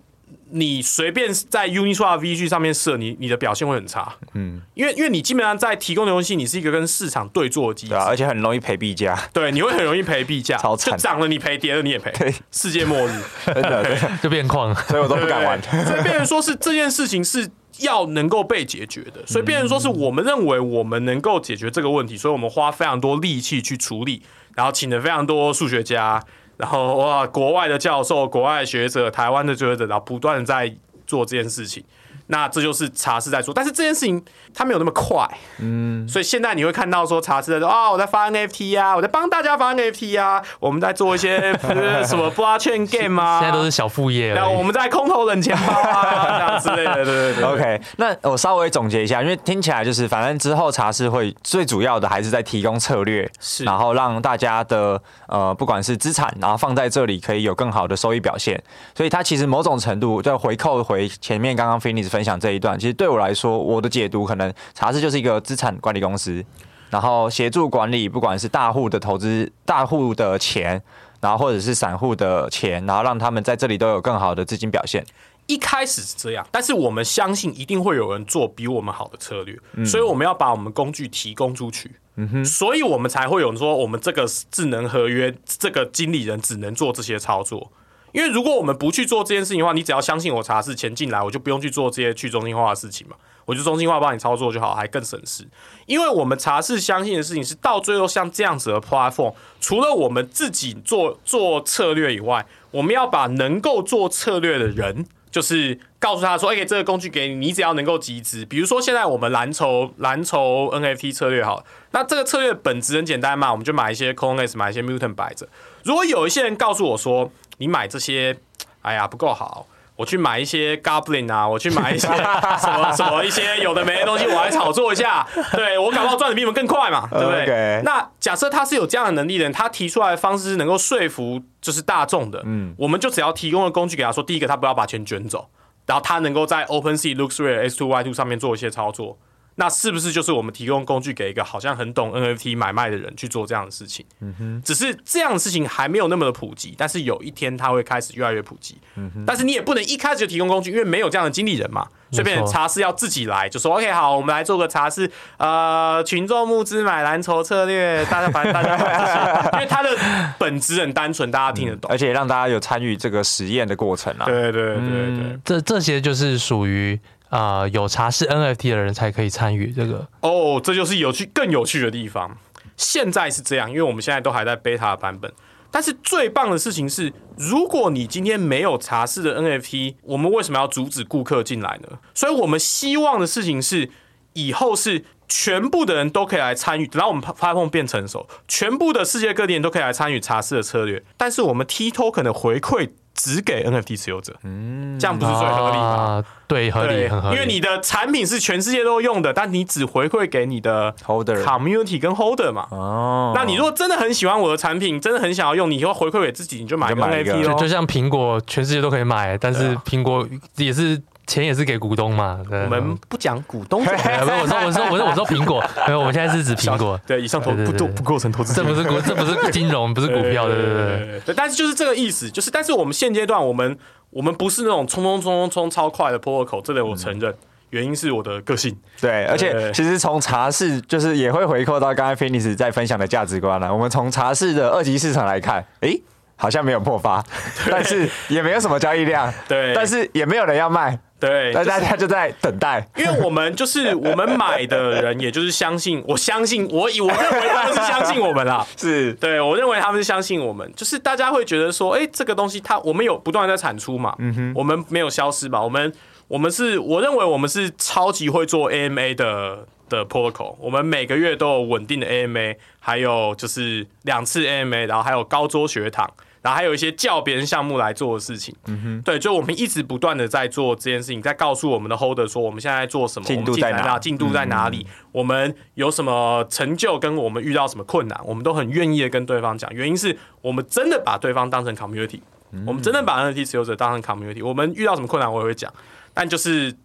你随便在 Uniswap VG 上面设，你你的表现会很差。嗯，因为因为你基本上在提供的游戏，你是一个跟市场对坐的机制，而且很容易赔币价。对，你会很容易赔币价，(laughs) 超涨了你赔，跌了你也赔。世界末日，(laughs) 真的 (laughs) 就变矿，所以我都不敢玩。所以变成说是这件事情是要能够被解决的，所以变成说是我们认为我们能够解决这个问题，所以我们花非常多力气去处理，然后请了非常多数学家，然后哇，国外的教授、国外的学者、台湾的学者，然后不断的在。做这件事情，那这就是茶室在做，但是这件事情它没有那么快，嗯，所以现在你会看到说茶室在说啊、哦，我在发 NFT 啊，我在帮大家发 NFT 啊，我们在做一些 (laughs) 什么 blockchain game 啊，现在都是小副业，然后我们在空投冷钱包啊 (laughs) 这样之类的，对对对。(laughs) OK，那我稍微总结一下，因为听起来就是反正之后茶室会最主要的还是在提供策略，是，然后让大家的呃不管是资产，然后放在这里可以有更好的收益表现，所以它其实某种程度在回扣回前面刚刚 Finis 分享这一段，其实对我来说，我的解读可能茶室就是一个资产管理公司，然后协助管理，不管是大户的投资、大户的钱，然后或者是散户的钱，然后让他们在这里都有更好的资金表现。一开始是这样，但是我们相信一定会有人做比我们好的策略，嗯、所以我们要把我们工具提供出去。嗯哼，所以我们才会有人说，我们这个智能合约，这个经理人只能做这些操作。因为如果我们不去做这件事情的话，你只要相信我茶室钱进来，我就不用去做这些去中心化的事情嘛，我就中心化帮你操作就好，还更省事。因为我们茶室相信的事情是，到最后像这样子的 platform，除了我们自己做做策略以外，我们要把能够做策略的人，就是告诉他说，哎，这个工具给你，你只要能够集资。比如说现在我们蓝筹蓝筹 NFT 策略好，那这个策略本质很简单嘛，我们就买一些 c o n e s 买一些 Mutant 摆着。如果有一些人告诉我说，你买这些，哎呀不够好，我去买一些 Goblin 啊，我去买一些 (laughs) 什么什么一些有的没的东西，我来炒作一下，对我搞不好赚的比你们更快嘛，(laughs) 对不对.那假设他是有这样的能力的人，他提出来的方式是能够说服就是大众的，嗯，我们就只要提供的工具给他说，第一个他不要把钱卷走，然后他能够在 OpenSea、LooksRare、S2、Y2 上面做一些操作。那是不是就是我们提供工具给一个好像很懂 NFT 买卖的人去做这样的事情？嗯哼，只是这样的事情还没有那么的普及，但是有一天它会开始越来越普及。嗯哼，但是你也不能一开始就提供工具，因为没有这样的经理人嘛。随便茶室要自己来，就说 OK 好，我们来做个茶室，呃，群众募资买蓝筹策略，大家反正大家，因为它的本质很单纯，大家听得懂，而且让大家有参与这个实验的过程啊。对对对对这这些就是属于。啊、有茶室 NFT 的人才可以参与这个哦，这就是有趣、更有趣的地方。现在是这样，因为我们现在都还在 beta 的版本。但是最棒的事情是，如果你今天没有茶室的 NFT，我们为什么要阻止顾客进来呢？所以我们希望的事情是，以后是全部的人都可以来参与。等到我们 platform 变成熟，全部的世界各地人都可以来参与茶室的策略。但是我们 T token 的回馈。只给 NFT 持有者，嗯，这样不是最合理吗？啊、对，合理，很合理。因为你的产品是全世界都用的，但你只回馈给你的 holder、community 跟 holder 嘛。哦，那你如果真的很喜欢我的产品，真的很想要用，你以后回馈给自己，你就买个 NFT 就，就像苹果，全世界都可以买，但是苹果也是。钱也是给股东嘛，我们不讲股东。(laughs) 我说我说我说我说苹果，没有，我们现在是指苹果。对，以上投不都不构成投资。这不是股，(laughs) 这不是金融，不是股票，对对对对。但是就是这个意思，就是但是我们现阶段我们我们不是那种冲冲冲冲冲超快的 protocol，这点我承认，原因是我的个性。对，而且其实从茶室就是也会回扣到刚才 Finis 在分享的价值观了。我们从茶室的二级市场来看，诶。好像没有破发，但是也没有什么交易量，对，但是也没有人要卖，对，那大家就在等待，因为我们就是 (laughs) 我们买的人，也就是相信，我相信，我以我认为他们是相信我们啦，(laughs) 是。对，我认为他们是相信我们，就是大家会觉得说，哎，这个东西它我们有不断在产出嘛，嗯哼，我们没有消失吧，我们我们是我认为我们是超级会做 AMA 的。的 protocol，我们每个月都有稳定的 AMA，还有就是两次 AMA，然后还有高桌学堂，然后还有一些叫别人项目来做的事情。嗯哼，对，就我们一直不断的在做这件事情，在告诉我们的 holder 说我们现在在做什么，进度在哪，进度在哪里，我们有什么成就，跟我们遇到什么困难，我们都很愿意的跟对方讲。原因是我们真的把对方当成 community，我们真的把 NFT 持有者当成 community，我们遇到什么困难我也会讲，但就是。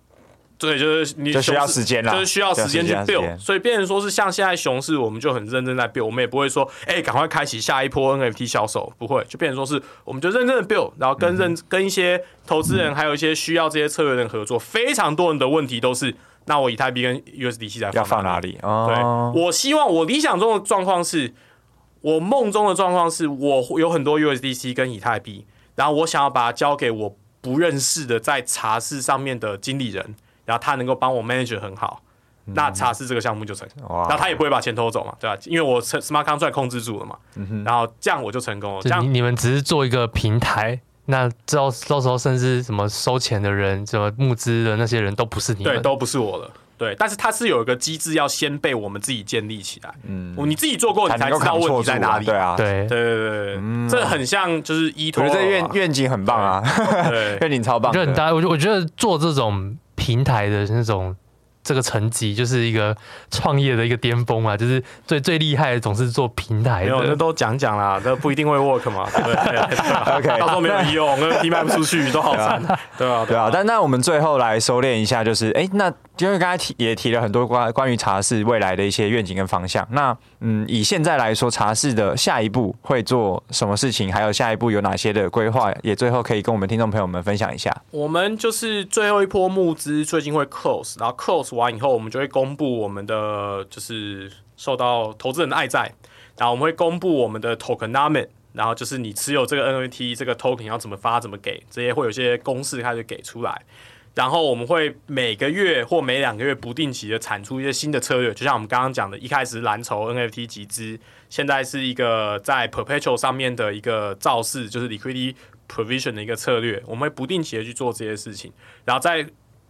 对，就是你就需要时间了，就是需要时间去 build，所以变成说是像现在熊市，我们就很认真在 build，我们也不会说，哎，赶快开启下一波 NFT 销售，不会，就变成说是，我们就认真的 build，然后跟认、嗯、跟一些投资人，还有一些需要这些策略的人合作。非常多人的问题都是，那我以太币跟 USDC 在要放哪里？哦、对，我希望我理想中的状况是，我梦中的状况是我有很多 USDC 跟以太币，然后我想要把它交给我不认识的在茶室上面的经理人。然后他能够帮我 manage 很好，那茶室这个项目就成功。然后他也不会把钱偷走嘛，对吧？因为我 smart contract 控制住了嘛。然后这样我就成功了。这样你们只是做一个平台，那到到时候甚至什么收钱的人、什么募资的那些人都不是你们，对，都不是我了。对，但是它是有一个机制，要先被我们自己建立起来。嗯，你自己做过，你才知道问题在哪里。对啊，对对对对，这很像就是依托。我觉得这愿愿景很棒啊，(laughs) 愿景超棒。就很大，我觉我觉得做这种平台的那种。这个成绩就是一个创业的一个巅峰嘛，就是最最厉害的总是做平台的，那都讲讲啦，这不一定会 work 嘛，对不对？(laughs) OK，到时候没有用，那批卖不出去都好惨，(laughs) 对啊，对啊。但那我们最后来收敛一下，就是哎，那因为刚才提也提了很多关关于茶室未来的一些愿景跟方向，那嗯，以现在来说，茶室的下一步会做什么事情，还有下一步有哪些的规划，也最后可以跟我们听众朋友们分享一下。我们就是最后一波募资最近会 close，然后 close。完以后，我们就会公布我们的就是受到投资人的爱在，然后我们会公布我们的 tokenomic 然后就是你持有这个 NFT 这个 token 要怎么发怎么给，这些会有些公式开始给出来，然后我们会每个月或每两个月不定期的产出一些新的策略，就像我们刚刚讲的，一开始蓝筹 NFT 集资，现在是一个在 perpetual 上面的一个造势，就是 liquidity provision 的一个策略，我们会不定期的去做这些事情，然后在。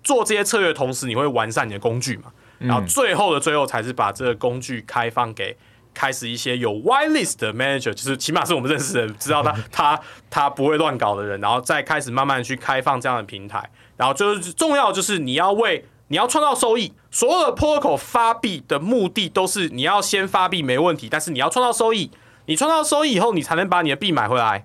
做这些策略的同时，你会完善你的工具嘛？然后最后的最后，才是把这个工具开放给开始一些有 whitelist 的 manager，就是起码是我们认识的人，知道他 (laughs) 他他不会乱搞的人，然后再开始慢慢去开放这样的平台。然后就是重要就是你要为你要创造收益，所有的 protocol 发币的目的都是你要先发币没问题，但是你要创造收益，你创造收益以后，你才能把你的币买回来，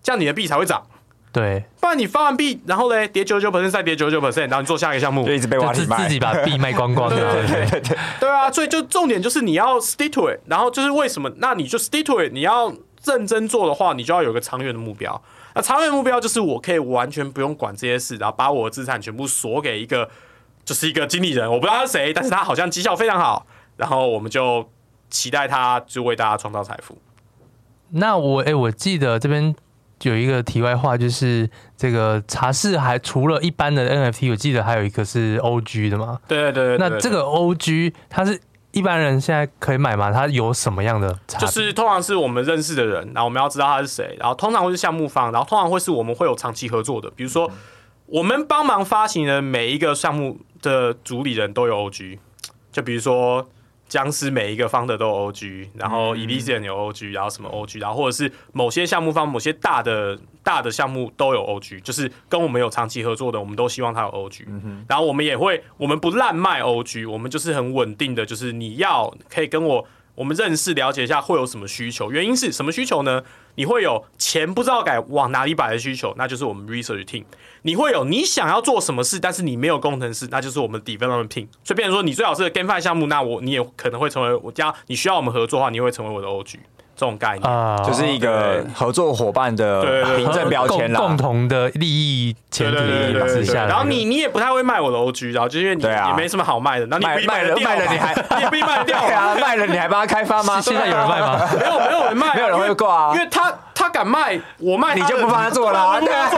这样你的币才会涨。对，不然你发完币，然后嘞跌九九 percent，再跌九九 percent，然后你做下一个项目，就一直被挖自己把币卖光光的。对对对对，对啊，所以就重点就是你要 stick to it，然后就是为什么？那你就 stick to it，你要认真做的话，你就要有个长远的目标。那长远目标就是我可以完全不用管这些事，然后把我的资产全部锁给一个，就是一个经理人，我不知道他是谁，但是他好像绩效非常好，然后我们就期待他就为大家创造财富。那我哎、欸，我记得这边。有一个题外话，就是这个茶室还除了一般的 NFT，我记得还有一个是 OG 的嘛？对对对，对。那这个 OG 它是一般人现在可以买吗？它有什么样的？就是通常是我们认识的人，然后我们要知道他是谁，然后通常会是项目方，然后通常会是我们会有长期合作的，比如说我们帮忙发行的每一个项目的主理人都有 OG，就比如说。僵尸每一个方的都有 OG，然后 Elysian 有 OG，然后什么 OG，然后或者是某些项目方、某些大的大的项目都有 OG，就是跟我们有长期合作的，我们都希望他有 OG。然后我们也会，我们不滥卖 OG，我们就是很稳定的，就是你要可以跟我我们认识了解一下会有什么需求，原因是什么需求呢？你会有钱不知道该往哪里摆的需求，那就是我们 research team。你会有你想要做什么事，但是你没有工程师，那就是我们 development team。所以，变成说你最好是 GameFi 项目，那我你也可能会成为我家，你需要我们合作的话，你会成为我的 OG。这种概念啊，就是一个合作伙伴的凭证标签啦，共同的利益前提之下。然后你你也不太会卖我的 OG，然后就因为你也没什么好卖的，那你卖卖了卖了你还 (laughs) 你也不卖掉 (laughs) 啊？卖了你还帮他开发吗？现在有人卖吗？(laughs) 没有没有人卖，没有人会挂啊，因为他他敢卖，我卖你就不帮他做了，对啊，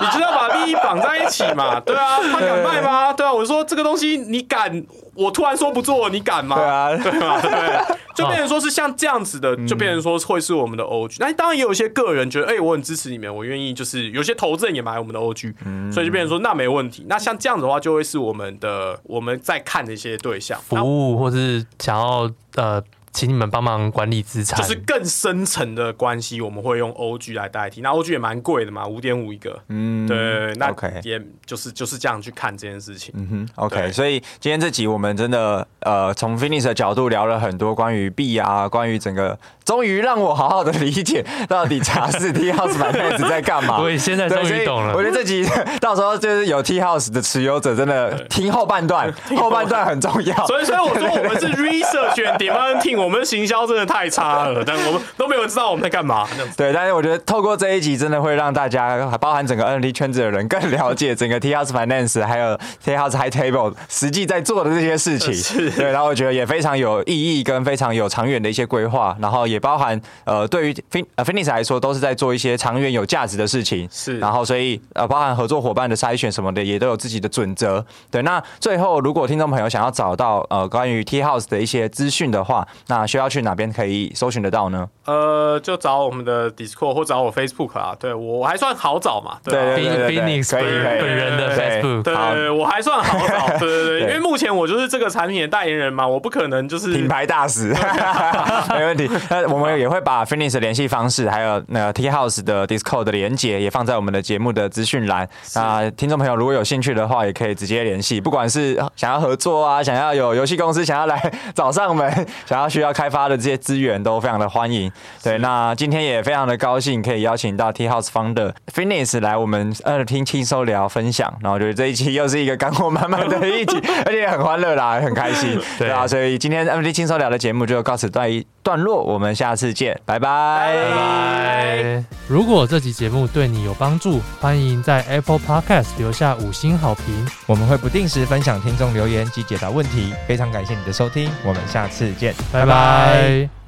你知道把利益绑在一起嘛，对啊，他敢卖吗？对啊，我说这个东西你敢。我突然说不做，你敢吗？对啊，对吧？对，就变成说是像这样子的，就变成说会是我们的 OG。那当然也有一些个人觉得，哎，我很支持你们，我愿意，就是有些投资人也买我们的 OG，所以就变成说那没问题。那像这样子的话，就会是我们的我们在看的一些对象服务，或是想要呃。请你们帮忙管理资产，就是更深层的关系，我们会用 OG 来代替。那 OG 也蛮贵的嘛，五点五一个。嗯，对，那 OK，也就是就是这样去看这件事情。嗯哼，OK。所以今天这集我们真的呃，从 Finish 的角度聊了很多关于币啊，关于整个，终于让我好好的理解 (laughs) 到底茶室 Tea House Finance 在干嘛。(laughs) 对，现在终于懂了。我觉得这集 (laughs) 到时候就是有 Tea House 的持有者，真的听后半段，后半段很重要。所以，所以我说我们是 Research and Development Team。我们的行销真的太差了，但我们都没有人知道我们在干嘛。(laughs) 对，但是我觉得透过这一集，真的会让大家，包含整个 NFT 圈子的人，更了解整个 Tea House Finance 还有 Tea House High Table 实际在做的这些事情。(laughs) 是，对，然后我觉得也非常有意义，跟非常有长远的一些规划。然后也包含呃，对于 Fin 呃 Finis 来说，都是在做一些长远有价值的事情。是，然后所以呃，包含合作伙伴的筛选什么的，也都有自己的准则。对，那最后如果听众朋友想要找到呃关于 Tea House 的一些资讯的话，那需要去哪边可以搜寻得到呢？呃，就找我们的 Discord 或找我 Facebook 啊。对我还算好找嘛。对对对对，Phoenix 可以本人的 Facebook。对对，我还算好找。对对对，(laughs) 因为目前我就是这个产品的代言人嘛，我不可能就是品牌大使，(laughs) 没问题。那我们也会把 Phoenix 的联系方式，还有那个 Tea House 的 Discord 的连接也放在我们的节目的资讯栏。那听众朋友如果有兴趣的话，也可以直接联系，不管是想要合作啊，想要有游戏公司想要来 (laughs) 找上门，想要需要开发的这些资源，都非常的欢迎。对，那今天也非常的高兴可以邀请到 Tea House Founder Phoenix 来我们 NFT 轻松聊分享，然后觉得这一期又是一个干货满满的一集，(laughs) 而且很欢乐啦，很开心。对啊，所以今天 NFT 轻松聊的节目就告此段一段落，我们下次见，拜拜。拜拜。如果这集节目对你有帮助，欢迎在 Apple Podcast 留下五星好评，我们会不定时分享听众留言及解答问题。非常感谢你的收听，我们下次见，拜拜。拜拜。